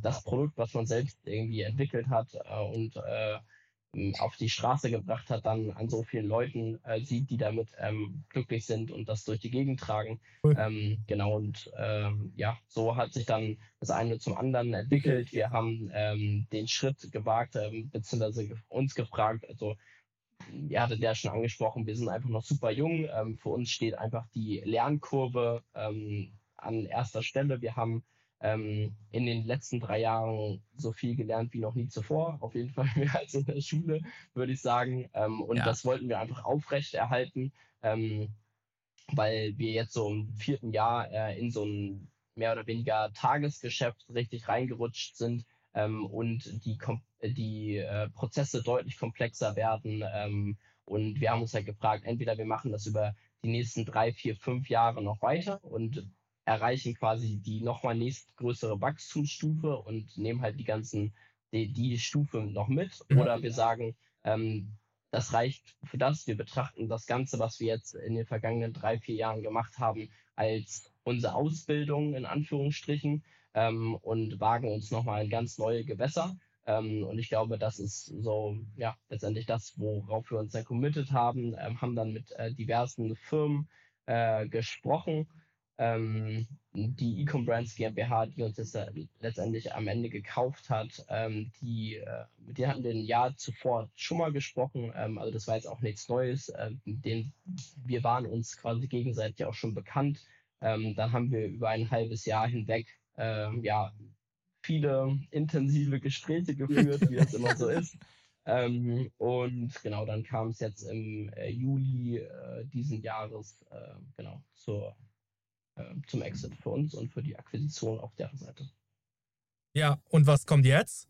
Speaker 6: das Produkt, was man selbst irgendwie entwickelt hat äh, und auf die Straße gebracht hat, dann an so vielen Leuten äh, sieht, die damit ähm, glücklich sind und das durch die Gegend tragen.
Speaker 4: Cool.
Speaker 6: Ähm, genau, und ähm, ja, so hat sich dann das eine zum anderen entwickelt. Wir haben ähm, den Schritt gewagt, ähm, beziehungsweise uns gefragt, also ihr hattet ja schon angesprochen, wir sind einfach noch super jung. Ähm, für uns steht einfach die Lernkurve ähm, an erster Stelle. Wir haben ähm, in den letzten drei Jahren so viel gelernt wie noch nie zuvor. Auf jeden Fall mehr als in der Schule, würde ich sagen. Ähm, und
Speaker 5: Ja.
Speaker 6: das wollten wir einfach aufrechterhalten, ähm, weil wir jetzt so im vierten Jahr äh, in so ein mehr oder weniger Tagesgeschäft richtig reingerutscht sind ähm, und die, kom die äh, Prozesse deutlich komplexer werden. Ähm, und wir haben uns halt gefragt, entweder wir machen das über die nächsten drei, vier, fünf Jahre noch weiter und erreichen quasi die nochmal nächstgrößere Wachstumsstufe und nehmen halt die ganzen, die, die Stufe noch mit. Oder wir sagen, ähm, das reicht für das. Wir betrachten das Ganze, was wir jetzt in den vergangenen drei, vier Jahren gemacht haben, als unsere Ausbildung in Anführungsstrichen ähm, und wagen uns nochmal in ganz neue Gewässer. Ähm, und ich glaube, das ist so, ja, letztendlich das, worauf wir uns dann committed haben, ähm, haben dann mit äh, diversen Firmen äh, gesprochen. Ähm, die Ecom Brands GmbH, die uns jetzt äh, letztendlich am Ende gekauft hat, ähm, die, äh, mit denen hatten wir ein Jahr zuvor schon mal gesprochen. Ähm, also das war jetzt auch nichts Neues. Ähm, den, wir waren uns quasi gegenseitig auch schon bekannt. Ähm, dann haben wir über ein halbes Jahr hinweg ähm, ja, viele intensive Gespräche geführt, wie das immer so ist. Ähm, und genau, dann kam es jetzt im äh, Juli äh, diesen Jahres äh, genau zur, äh, zum Exit für uns und für die Akquisition auf deren Seite.
Speaker 4: Ja, und was kommt jetzt?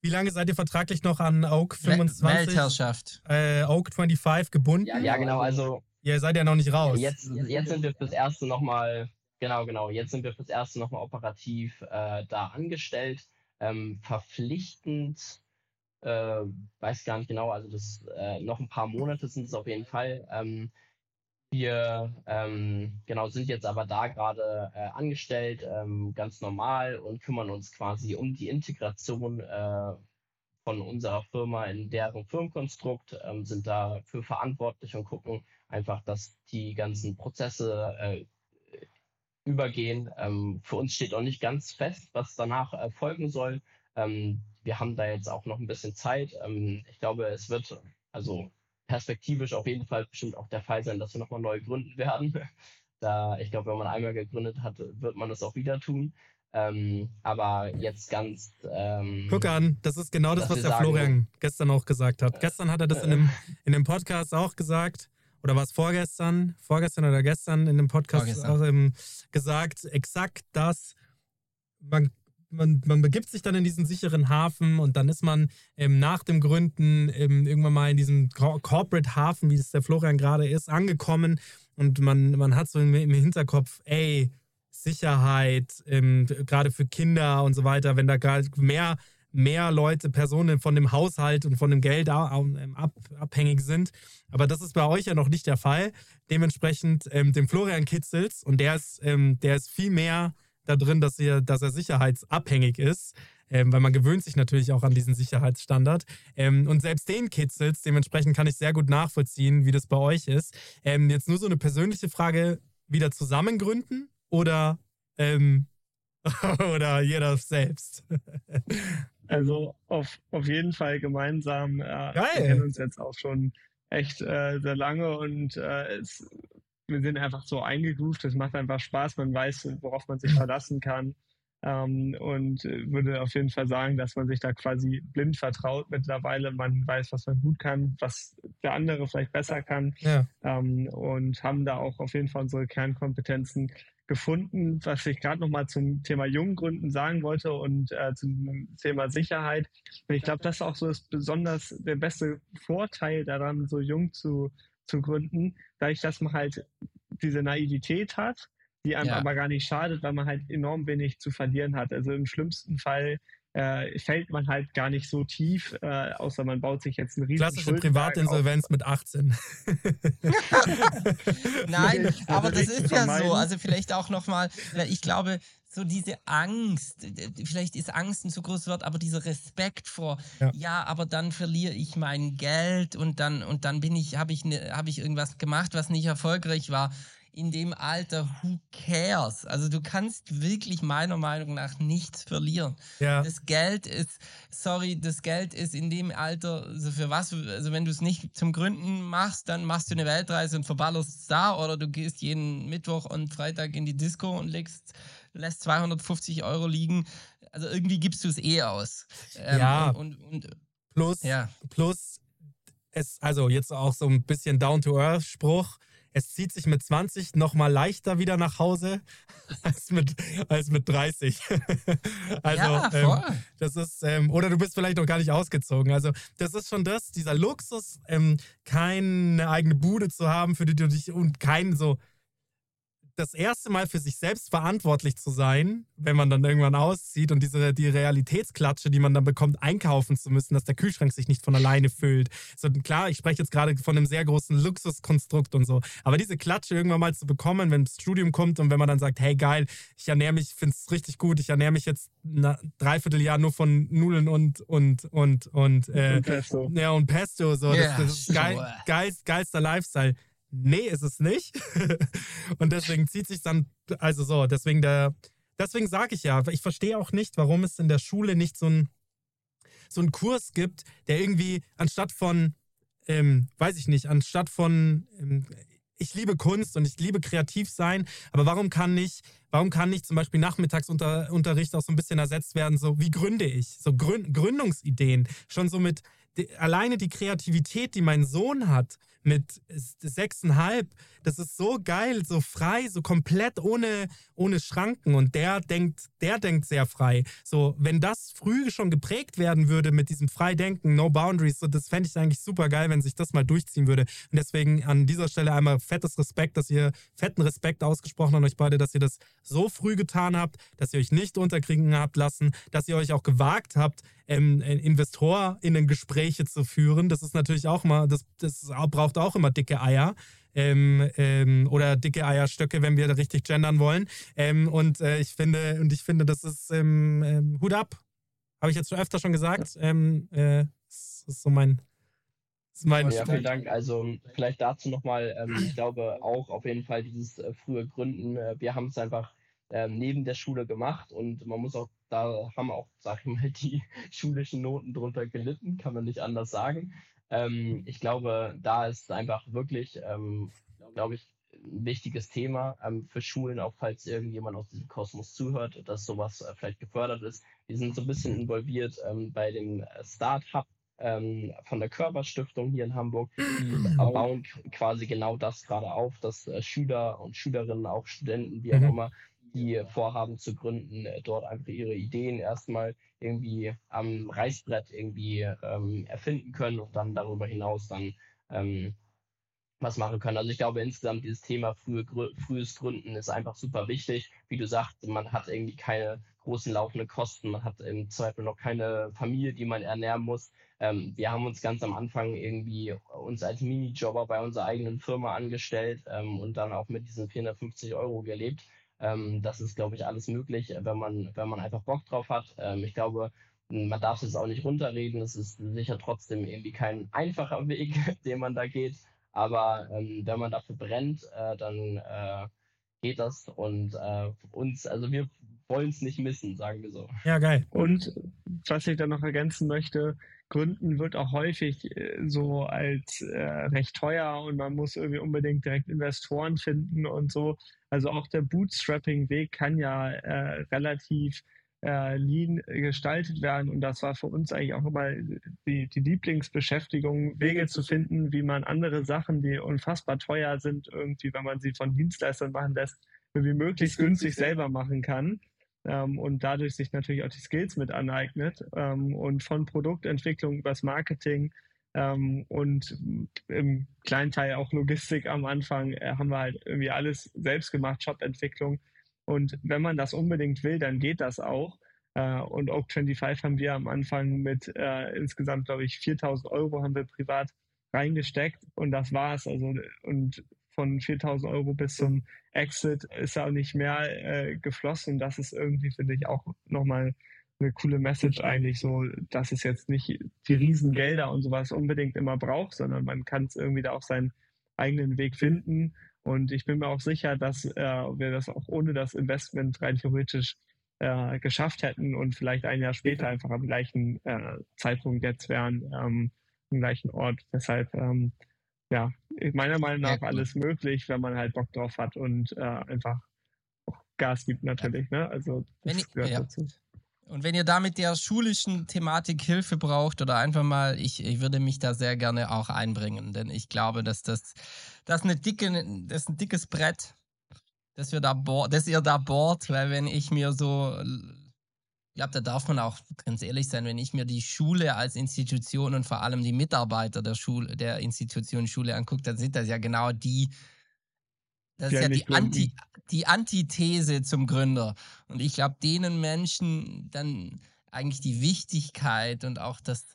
Speaker 4: Wie lange seid ihr vertraglich noch an Oak
Speaker 5: Wel-
Speaker 4: 25,
Speaker 5: Weltherrschaft.
Speaker 4: äh, Oak 25 gebunden?
Speaker 6: Ja, ja genau, also
Speaker 4: Ihr seid ja noch nicht raus.
Speaker 6: Jetzt, jetzt sind wir fürs erste nochmal, genau, genau, jetzt sind wir fürs erste nochmal operativ äh, da angestellt. Ähm, verpflichtend, äh, weiß gar nicht genau, also das äh, noch ein paar Monate sind es auf jeden Fall. Ähm, wir ähm, genau sind jetzt aber da gerade äh, angestellt, ähm, ganz normal und kümmern uns quasi um die Integration äh, von unserer Firma in deren Firmenkonstrukt, ähm, sind dafür verantwortlich und gucken einfach, dass die ganzen Prozesse äh, übergehen. Ähm, für uns steht auch nicht ganz fest, was danach äh, folgen soll. Ähm, wir haben da jetzt auch noch ein bisschen Zeit. Ähm, ich glaube, es wird also perspektivisch auf jeden Fall bestimmt auch der Fall sein, dass wir nochmal neu gründen werden. Da, ich glaube, wenn man einmal gegründet hat, wird man das auch wieder tun. Ähm, aber jetzt ganz. Ähm,
Speaker 4: Guck an, das ist genau das, was der
Speaker 6: sagen-
Speaker 4: Florian gestern auch gesagt hat.
Speaker 6: Äh,
Speaker 4: Gestern hat er das in
Speaker 6: äh,
Speaker 4: dem, in dem Podcast auch gesagt. Oder war es vorgestern? Vorgestern oder gestern in dem Podcast auch ähm, gesagt, exakt das. Man, man, man begibt sich dann in diesen sicheren Hafen und dann ist man ähm, nach dem Gründen ähm, irgendwann mal in diesem Cor- Corporate Hafen, wie es der Florian gerade ist, angekommen und man, man hat so im, im Hinterkopf, ey, Sicherheit, ähm, gerade für Kinder und so weiter, wenn da gerade mehr, mehr Leute, Personen von dem Haushalt und von dem Geld ähm, ab, abhängig sind. Aber das ist bei euch ja noch nicht der Fall. Dementsprechend ähm, dem Florian kitzels und der ist, ähm, der ist viel mehr da drin, dass er, dass er sicherheitsabhängig ist. Ähm, weil man gewöhnt sich natürlich auch an diesen Sicherheitsstandard. Ähm, und selbst den kitzels, dementsprechend kann ich sehr gut nachvollziehen, wie das bei euch ist. Ähm, jetzt nur so eine persönliche Frage, wieder zusammengründen oder, ähm, oder jeder selbst?
Speaker 3: Also auf, auf jeden Fall gemeinsam. Äh,
Speaker 4: Geil.
Speaker 3: Wir kennen uns jetzt auch schon echt äh, sehr lange und äh, es, wir sind einfach so eingegroovt. Es macht einfach Spaß. Man weiß, worauf man sich verlassen kann. Ähm, und äh, würde auf jeden Fall sagen, dass man sich da quasi blind vertraut mittlerweile. Man weiß, was man gut kann, was der andere vielleicht besser kann
Speaker 4: ja.
Speaker 3: ähm, und haben da auch auf jeden Fall unsere Kernkompetenzen gefunden. Was ich gerade nochmal zum Thema Junggründen sagen wollte und äh, zum Thema Sicherheit. Und ich glaube, das ist auch so ist besonders der beste Vorteil daran, so jung zu, zu gründen, dadurch, dass man halt diese Naivität hat, die einem
Speaker 5: Ja.
Speaker 3: aber gar nicht schadet, weil man halt enorm wenig zu verlieren hat. Also im schlimmsten Fall äh, fällt man halt gar nicht so tief, äh, außer man baut sich jetzt einen riesen
Speaker 4: Klassische
Speaker 3: Schuldenberg
Speaker 4: Privatinsolvenz mit 18.
Speaker 5: Nein, aber das ist ja so. Also vielleicht auch nochmal, ich glaube, so diese Angst, vielleicht ist Angst ein zu großes Wort, aber dieser Respekt vor, ja,
Speaker 4: Ja.
Speaker 5: aber dann verliere ich mein Geld und dann und dann bin ich, habe ich ne, habe ich irgendwas gemacht, was nicht erfolgreich war. In dem Alter, who cares? Also du kannst wirklich meiner Meinung nach nichts verlieren.
Speaker 4: Ja.
Speaker 5: Das Geld ist, sorry, das Geld ist in dem Alter, also für was, also wenn du es nicht zum Gründen machst, dann machst du eine Weltreise und verballerst es da oder du gehst jeden Mittwoch und Freitag in die Disco und legst, lässt 250 Euro liegen. Also irgendwie gibst du es eh aus. Ähm,
Speaker 4: Ja.
Speaker 5: Und, und, und
Speaker 4: Plus,
Speaker 5: ja.
Speaker 4: plus, es, also jetzt auch so ein bisschen Down-to-Earth-Spruch. Es zieht sich mit 20 nochmal leichter wieder nach Hause als mit, als mit 30. also,
Speaker 5: ja,
Speaker 4: ähm,
Speaker 5: voll.
Speaker 4: das ist, ähm, oder du bist vielleicht noch gar nicht ausgezogen. Also, das ist schon das, dieser Luxus, ähm, keine eigene Bude zu haben, für die du dich und kein so das erste Mal für sich selbst verantwortlich zu sein, wenn man dann irgendwann auszieht und diese die Realitätsklatsche, die man dann bekommt, einkaufen zu müssen, dass der Kühlschrank sich nicht von alleine füllt. So klar, ich spreche jetzt gerade von einem sehr großen Luxuskonstrukt und so, aber diese Klatsche irgendwann mal zu bekommen, wenn das Studium kommt und wenn man dann sagt, hey geil, ich ernähre mich, finde es richtig gut, ich ernähre mich jetzt ein Dreivierteljahr nur von Nudeln und und und und, äh,
Speaker 3: Und Pesto.
Speaker 4: ja und Pesto so,
Speaker 5: Ja,
Speaker 4: das, das ist geil,
Speaker 5: sure.
Speaker 4: geil, geilster Lifestyle. Nee, ist es nicht. und deswegen zieht sich dann, also so, deswegen der, deswegen sage ich ja, ich verstehe auch nicht, warum es in der Schule nicht so ein so einen Kurs gibt, der irgendwie anstatt von, ähm, weiß ich nicht, anstatt von, ähm, ich liebe Kunst und ich liebe kreativ sein, aber warum kann nicht, warum kann nicht zum Beispiel Nachmittagsunterricht auch so ein bisschen ersetzt werden, so wie gründe ich, so Grün Gründungsideen, schon so mit die, alleine die Kreativität, die mein Sohn hat mit sechseinhalb, das ist so geil, so frei, so komplett ohne, ohne Schranken und der denkt, der denkt sehr frei. So, wenn das früh schon geprägt werden würde mit diesem Freidenken, No Boundaries, so, das fände ich eigentlich super geil, wenn sich das mal durchziehen würde. Und deswegen an dieser Stelle einmal fettes Respekt, dass ihr, fetten Respekt ausgesprochen an euch beide, dass ihr das so früh getan habt, dass ihr euch nicht unterkriegen habt lassen, dass ihr euch auch gewagt habt, ähm, InvestorInnen-Gespräche zu führen. Das ist natürlich auch mal, das, das braucht auch immer dicke Eier. Ähm, ähm, oder dicke Eierstöcke, wenn wir richtig gendern wollen. Ähm, und äh, ich finde, und ich finde, das ist ähm, ähm, Hut ab. Habe ich jetzt schon öfter schon gesagt. Ähm, äh, das ist so mein, ist mein
Speaker 6: Ja, vielen Dank. Also vielleicht dazu nochmal, ähm, ich glaube auch auf jeden Fall dieses äh, frühe Gründen, äh, wir haben es einfach neben der Schule gemacht und man muss auch, da haben auch, sag ich mal, die schulischen Noten drunter gelitten, kann man nicht anders sagen. Ähm, ich glaube, da ist einfach wirklich, ähm, glaube ich, ein wichtiges Thema ähm, für Schulen, auch falls irgendjemand aus diesem Kosmos zuhört, dass sowas äh, vielleicht gefördert ist. Wir sind so ein bisschen involviert ähm, bei dem äh, Start-Hub ähm, von der Körperstiftung hier in Hamburg. Die bauen quasi genau das gerade auf, dass äh, Schüler und Schülerinnen, auch Studenten, wie auch
Speaker 4: Mhm.
Speaker 6: immer, die vorhaben zu gründen, äh, dort einfach ihre Ideen erstmal irgendwie am Reißbrett irgendwie ähm, erfinden können und dann darüber hinaus dann ähm, was machen können. Also ich glaube insgesamt dieses Thema frühe, frühes Gründen ist einfach super wichtig. Wie du sagst, man hat irgendwie keine großen laufenden Kosten, man hat im Zweifel noch keine Familie, die man ernähren muss. Ähm, wir haben uns ganz am Anfang irgendwie uns als Minijobber bei unserer eigenen Firma angestellt ähm, und dann auch mit diesen 450 Euro gelebt. Ähm, das ist, glaube ich, alles möglich, wenn man, wenn man einfach Bock drauf hat. Ähm, ich glaube, man darf es auch nicht runterreden. Es ist sicher trotzdem irgendwie kein einfacher Weg, den man da geht. Aber ähm, wenn man dafür brennt, äh, dann äh, geht das. Und äh, uns, also wir wollen es nicht missen, sagen wir so.
Speaker 4: Ja, geil.
Speaker 3: Und was ich dann noch ergänzen möchte, Gründen wird auch häufig äh, so als äh, recht teuer und man muss irgendwie unbedingt direkt Investoren finden und so. Also auch der Bootstrapping-Weg kann ja äh, relativ äh, lean gestaltet werden und das war für uns eigentlich auch immer die, die Lieblingsbeschäftigung, Wege zu finden, wie man andere Sachen, die unfassbar teuer sind, irgendwie, wenn man sie von Dienstleistern machen lässt, irgendwie möglichst günstig selber machen kann ähm, und dadurch sich natürlich auch die Skills mit aneignet ähm, und von Produktentwicklung übers Marketing ähm, und im kleinen Teil auch Logistik am Anfang äh, haben wir halt irgendwie alles selbst gemacht, Shop-Entwicklung. Und wenn man das unbedingt will, dann geht das auch. Äh, und Oak 25 haben wir am Anfang mit äh, insgesamt, glaube ich, 4000 Euro haben wir privat reingesteckt und das war's. Also, und von 4000 Euro bis zum Exit ist auch nicht mehr äh, geflossen. Das ist irgendwie, finde ich, auch nochmal eine coole Message eigentlich so, dass es jetzt nicht die Riesengelder und sowas unbedingt immer braucht, sondern man kann es irgendwie da auch seinen eigenen Weg finden. Und ich bin mir auch sicher, dass äh, wir das auch ohne das Investment rein theoretisch äh, geschafft hätten und vielleicht ein Jahr später einfach am gleichen äh, Zeitpunkt jetzt wären, ähm, am gleichen Ort. Deshalb, ähm, ja, meiner Meinung nach alles möglich, wenn man halt Bock drauf hat und äh, einfach Gas gibt natürlich. Ne? Also das
Speaker 5: ich,
Speaker 3: gehört
Speaker 5: ja.
Speaker 3: dazu.
Speaker 5: Und wenn ihr da mit der schulischen Thematik Hilfe braucht oder einfach mal, ich, ich würde mich da sehr gerne auch einbringen, denn ich glaube, dass das, das, eine dicke, das ein dickes Brett, das, wir da das ihr da bohrt, weil wenn ich mir so, glaube, da darf man auch ganz ehrlich sein, wenn ich mir die Schule als Institution und vor allem die Mitarbeiter der Schule, der Institution Schule angucke, dann sind das ja genau die, das ist ja die, Anti, die Antithese zum Gründer. Und ich glaube, denen Menschen dann eigentlich die Wichtigkeit und auch das,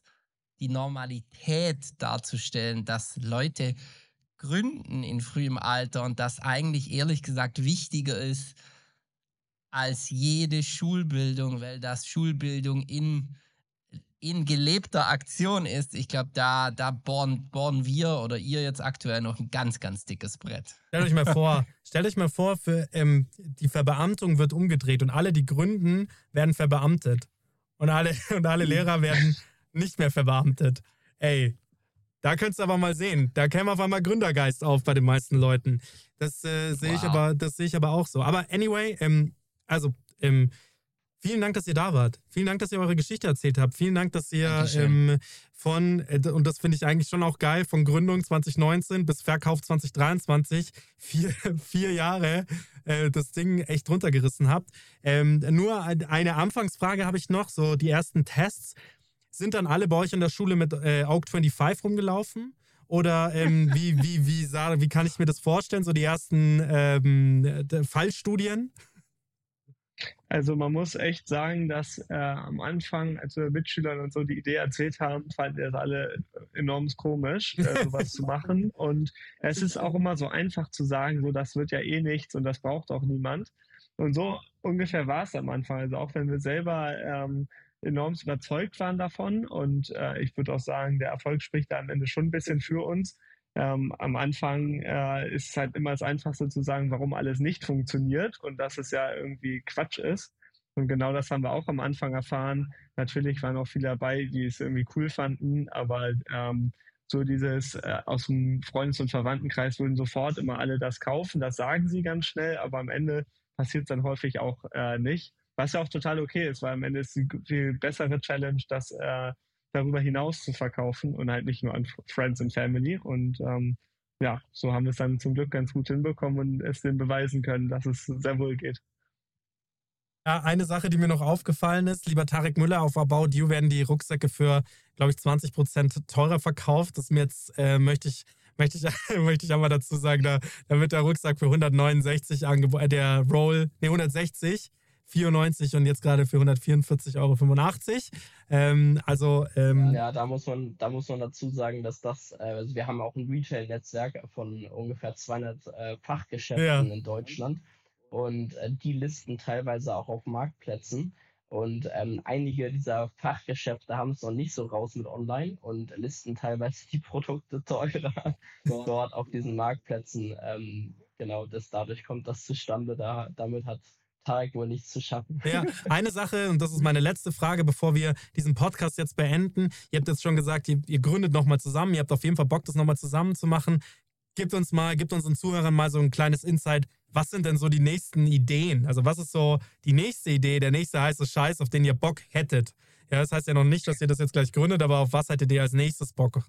Speaker 5: die Normalität darzustellen, dass Leute gründen in frühem Alter und das eigentlich ehrlich gesagt wichtiger ist als jede Schulbildung, weil das Schulbildung in in gelebter Aktion ist, ich glaube, da, da bohren, bohren wir oder ihr jetzt aktuell noch ein ganz, ganz dickes Brett.
Speaker 4: Stellt euch mal vor, stellt euch mal vor, für, ähm, die Verbeamtung wird umgedreht und alle, die gründen, werden verbeamtet. Und alle, und alle Lehrer werden nicht mehr verbeamtet. Ey, da könntest du aber mal sehen. Da käme auf einmal Gründergeist auf bei den meisten Leuten. Das äh, sehe wow. ich aber, das sehe ich aber auch so. Aber anyway, ähm, also ähm, Vielen Dank, dass ihr da wart. Vielen Dank, dass ihr eure Geschichte erzählt habt. Vielen Dank, dass ihr ähm, von, äh, und das finde ich eigentlich schon auch geil, von Gründung 2019 bis Verkauf 2023, vier, vier Jahre äh, das Ding echt runtergerissen habt. Ähm, nur eine Anfangsfrage habe ich noch, so die ersten Tests. Sind dann alle bei euch in der Schule mit äh, Aug 25 rumgelaufen? Oder ähm, wie, wie, wie, wie, wie kann ich mir das vorstellen, so die ersten ähm, Fallstudien?
Speaker 3: Also man muss echt sagen, dass äh, am Anfang, als wir Mitschülern und so die Idee erzählt haben, fanden wir das alle enorm komisch, äh, sowas zu machen. Und es ist auch immer so einfach zu sagen, so das wird ja eh nichts und das braucht auch niemand. Und so ungefähr war es am Anfang. Also auch wenn wir selber ähm, enorm überzeugt waren davon und äh, ich würde auch sagen, der Erfolg spricht da am Ende schon ein bisschen für uns, ähm, am Anfang äh, ist es halt immer das Einfachste zu sagen, warum alles nicht funktioniert und dass es ja irgendwie Quatsch ist. Und genau das haben wir auch am Anfang erfahren. Natürlich waren auch viele dabei, die es irgendwie cool fanden, aber ähm, so dieses äh, aus dem Freundes- und Verwandtenkreis würden sofort immer alle das kaufen. Das sagen sie ganz schnell, aber am Ende passiert es dann häufig auch äh, nicht. Was ja auch total okay ist, weil am Ende ist die viel bessere Challenge, dass äh, darüber hinaus zu verkaufen und halt nicht nur an Friends and Family. Und ähm, ja, so haben wir es dann zum Glück ganz gut hinbekommen und es denen beweisen können, dass es sehr wohl geht.
Speaker 4: Ja, eine Sache, die mir noch aufgefallen ist, lieber Tarek Müller, auf About You werden die Rucksäcke für, glaube ich, 20 Prozent teurer verkauft. Das mir jetzt, äh, möchte ich, möchte ich, möchte ich aber dazu sagen, da, da wird der Rucksack für 169 angeboten, äh, der Roll, nee, 160 94 und jetzt gerade für 144,85 Euro. Ähm, also ähm,
Speaker 6: ja, da muss man, da muss man dazu sagen, dass das, äh, also wir haben auch ein Retail-Netzwerk von ungefähr 200 äh, Fachgeschäften ja. in Deutschland und äh, die listen teilweise auch auf Marktplätzen. Und ähm, einige dieser Fachgeschäfte haben es noch nicht so raus mit online und listen teilweise die Produkte teurer dort auf diesen Marktplätzen. Ähm, genau, das dadurch kommt das zustande. Da, damit hat Tarek wohl nichts zu schaffen.
Speaker 4: Ja, eine Sache, und das ist meine letzte Frage, bevor wir diesen Podcast jetzt beenden. Ihr habt jetzt schon gesagt, ihr, ihr gründet nochmal zusammen, ihr habt auf jeden Fall Bock, das nochmal zusammen zu machen. Gebt uns mal, gebt unseren Zuhörern mal so ein kleines Insight. Was sind denn so die nächsten Ideen? Also, was ist so die nächste Idee, der nächste heiße Scheiß, auf den ihr Bock hättet? Ja, das heißt ja noch nicht, dass ihr das jetzt gleich gründet, aber auf was hättet ihr als nächstes Bock?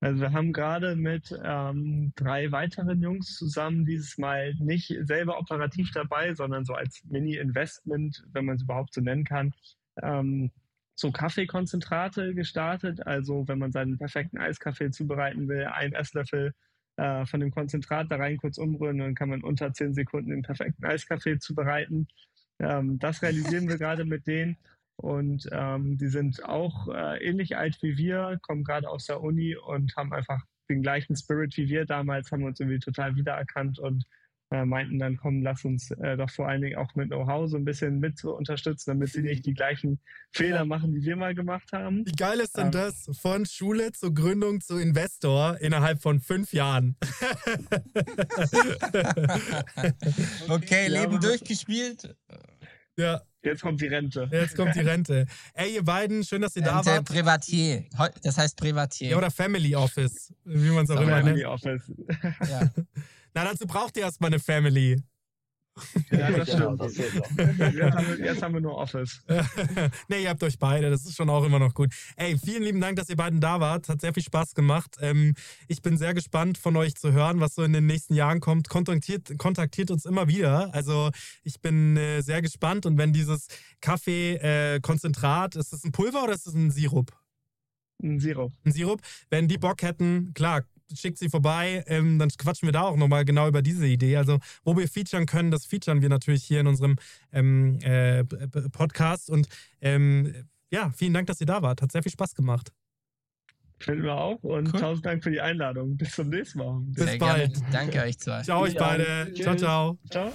Speaker 3: Also wir haben gerade mit ähm, drei weiteren Jungs zusammen dieses Mal nicht selber operativ dabei, sondern so als Mini-Investment, wenn man es überhaupt so nennen kann, ähm, so Kaffeekonzentrate gestartet. Also wenn man seinen perfekten Eiskaffee zubereiten will, ein Esslöffel äh, von dem Konzentrat da rein kurz umrühren, dann kann man unter zehn Sekunden den perfekten Eiskaffee zubereiten. Ähm, das realisieren wir gerade mit denen. Und ähm, die sind auch äh, ähnlich alt wie wir, kommen gerade aus der Uni und haben einfach den gleichen Spirit wie wir damals, haben uns irgendwie total wiedererkannt und äh, meinten dann, komm, lass uns äh, doch vor allen Dingen auch mit Know-how so ein bisschen mit zu unterstützen, damit sie nicht die gleichen Fehler machen, die wir mal gemacht haben.
Speaker 4: Wie geil ist denn
Speaker 3: Ähm.
Speaker 4: das? Von Schule zur Gründung zu Investor innerhalb von fünf Jahren.
Speaker 5: Okay,
Speaker 3: Ja,
Speaker 5: Leben durchgespielt.
Speaker 4: ja,
Speaker 3: Jetzt kommt die Rente.
Speaker 4: jetzt kommt die Rente. Ey, ihr beiden, schön, dass ihr da
Speaker 5: Rente
Speaker 4: wart.
Speaker 5: Privatier. Das heißt Privatier.
Speaker 4: Ja, oder Family Office, wie man es auch immer
Speaker 5: mal,
Speaker 3: Family
Speaker 4: nennt.
Speaker 3: Office.
Speaker 5: Ja.
Speaker 4: Na, dazu braucht ihr erstmal eine Family.
Speaker 3: Ja, das
Speaker 6: Genau,
Speaker 3: stimmt.
Speaker 6: das fehlt noch.
Speaker 3: Jetzt haben, wir, jetzt haben wir nur Office.
Speaker 4: nee, ihr habt euch beide, das ist schon auch immer noch gut. Ey, vielen lieben Dank, dass ihr beiden da wart. Hat sehr viel Spaß gemacht. Ähm, ich bin sehr gespannt von euch zu hören, was so in den nächsten Jahren kommt. Kontaktiert, kontaktiert uns immer wieder. Also ich bin äh, sehr gespannt und wenn dieses Kaffee-Konzentrat, ist das ein Pulver oder ist das ein Sirup?
Speaker 3: Ein Zero.
Speaker 4: Ein Sirup. Wenn die Bock hätten, klar, schickt sie vorbei, ähm, dann quatschen wir da auch nochmal genau über diese Idee. Also, wo wir featuren können, das featuren wir natürlich hier in unserem ähm, äh, Podcast. Und ähm, ja, vielen Dank, dass ihr da wart. Hat sehr viel Spaß gemacht.
Speaker 3: Finden wir auch. Und
Speaker 5: Cool.
Speaker 3: tausend Dank für die Einladung. Bis zum nächsten Mal.
Speaker 4: Bis
Speaker 5: Sehr
Speaker 4: bald.
Speaker 5: gerne. Danke euch zwei.
Speaker 4: Ciao, euch beide. Ciao, ciao.
Speaker 3: Ciao.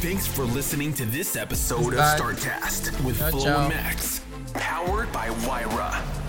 Speaker 2: Thanks for listening to this episode of. StarCast with
Speaker 5: Ciao,
Speaker 2: Flo
Speaker 5: ciao.
Speaker 2: and Max, powered by Wyra.